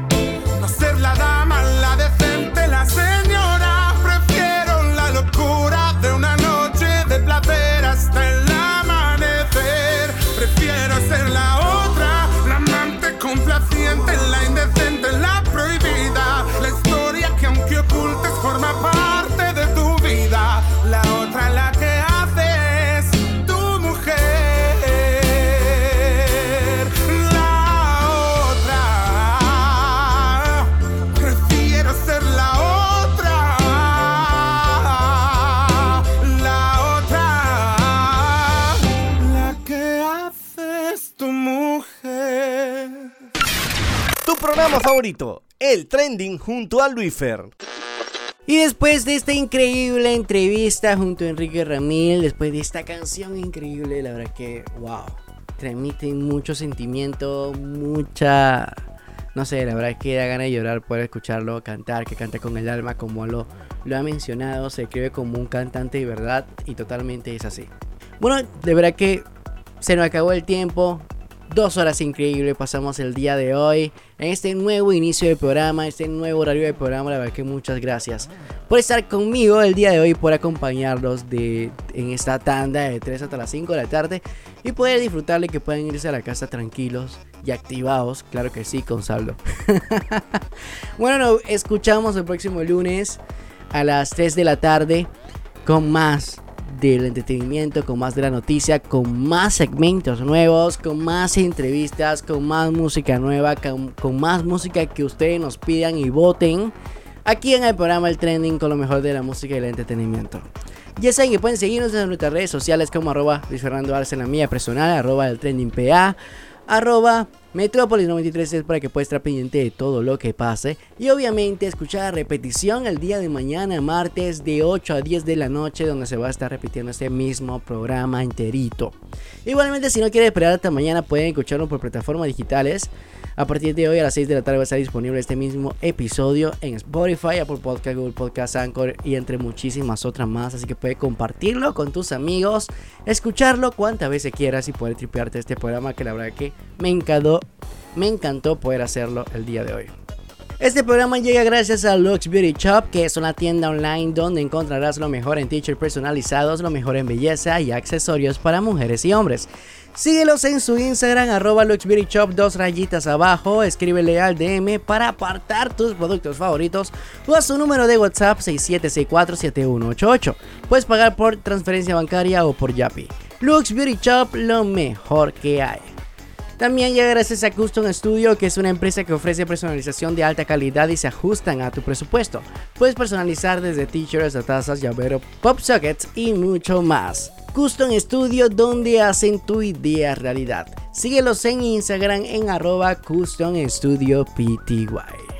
Programa favorito, el trending junto a Luifer. Y después de esta increíble entrevista junto a Enrique Ramil, después de esta canción increíble, la verdad que, wow, transmite mucho sentimiento, mucha... No sé, la verdad que da ganas de llorar poder escucharlo cantar, que canta con el alma como lo, lo ha mencionado, se escribe como un cantante de verdad y totalmente es así. Bueno, de verdad que se nos acabó el tiempo, Dos horas increíbles pasamos el día de hoy en este nuevo inicio del programa, este nuevo horario del programa. La verdad que muchas gracias por estar conmigo el día de hoy, por acompañarlos de, en esta tanda de 3 hasta las 5 de la tarde y poder disfrutarle que puedan irse a la casa tranquilos y activados. Claro que sí, con bueno, nos escuchamos el próximo lunes a las 3 de la tarde con más del entretenimiento, con más de la noticia, con más segmentos nuevos, con más entrevistas, con más música nueva, con, más música que ustedes nos pidan y voten aquí en el programa El Trending con lo mejor de la música y el entretenimiento. Ya saben que pueden seguirnos en nuestras redes sociales como arroba Luis Fernando Arce en la mía personal, arroba el trending PA, arroba Metrópolis 93 es para que puedas estar pendiente de todo lo que pase y obviamente escuchar repetición el día de mañana, martes de 8 a 10 de la noche, donde se va a estar repitiendo este mismo programa enterito. Igualmente, si no quieren esperar hasta mañana, pueden escucharlo por plataformas digitales. A partir de hoy a las 6 de la tarde va a estar disponible este mismo episodio en Spotify, Apple Podcast, Google Podcast, Anchor y entre muchísimas otras más. Así que puedes compartirlo con tus amigos, escucharlo cuantas veces quieras y poder tripearte este programa que la verdad que me encantó, me encantó poder hacerlo el día de hoy. Este programa llega gracias a Lux Beauty Shop, que es una tienda online donde encontrarás lo mejor en t-shirts personalizados, lo mejor en belleza y accesorios para mujeres y hombres. Síguelos en su Instagram, arroba Shop, dos rayitas abajo. Escríbele al DM para apartar tus productos favoritos o a su número de WhatsApp 67647188. Puedes pagar por transferencia bancaria o por Yapi. Lux Beauty Shop, lo mejor que hay. También llega gracias a Custom Studio, que es una empresa que ofrece personalización de alta calidad y se ajustan a tu presupuesto. Puedes personalizar desde t-shirts a tazas, llavero, pop sockets y mucho más. Custom Studio, donde hacen tu idea realidad. Síguelos en Instagram en arroba Custom Studio PTY.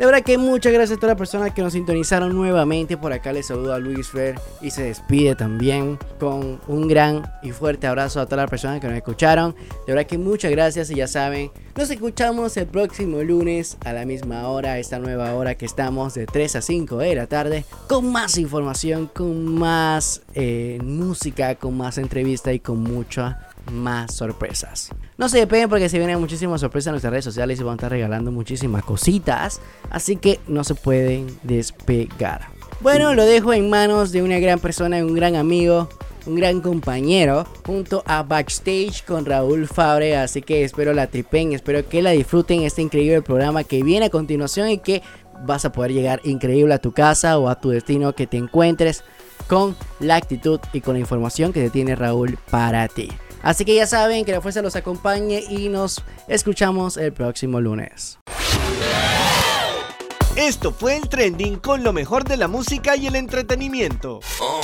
De verdad que muchas gracias a todas las personas que nos sintonizaron nuevamente. Por acá les saludo a Luis Fer y se despide también con un gran y fuerte abrazo a todas las personas que nos escucharon. De verdad que muchas gracias y ya saben, nos escuchamos el próximo lunes a la misma hora, esta nueva hora que estamos de 3 a 5 de la tarde, con más información, con más eh, música, con más entrevista y con mucha más sorpresas. No se despeguen porque se vienen muchísimas sorpresas en nuestras redes sociales y van a estar regalando muchísimas cositas. Así que no se pueden despegar. Bueno, lo dejo en manos de una gran persona, un gran amigo, un gran compañero, junto a Backstage con Raúl Fabre. Así que espero la tripen, espero que la disfruten este increíble programa que viene a continuación y que vas a poder llegar increíble a tu casa o a tu destino que te encuentres con la actitud y con la información que te tiene Raúl para ti. Así que ya saben que la fuerza los acompañe y nos escuchamos el próximo lunes. Esto fue el trending con lo mejor de la música y el entretenimiento. Oh.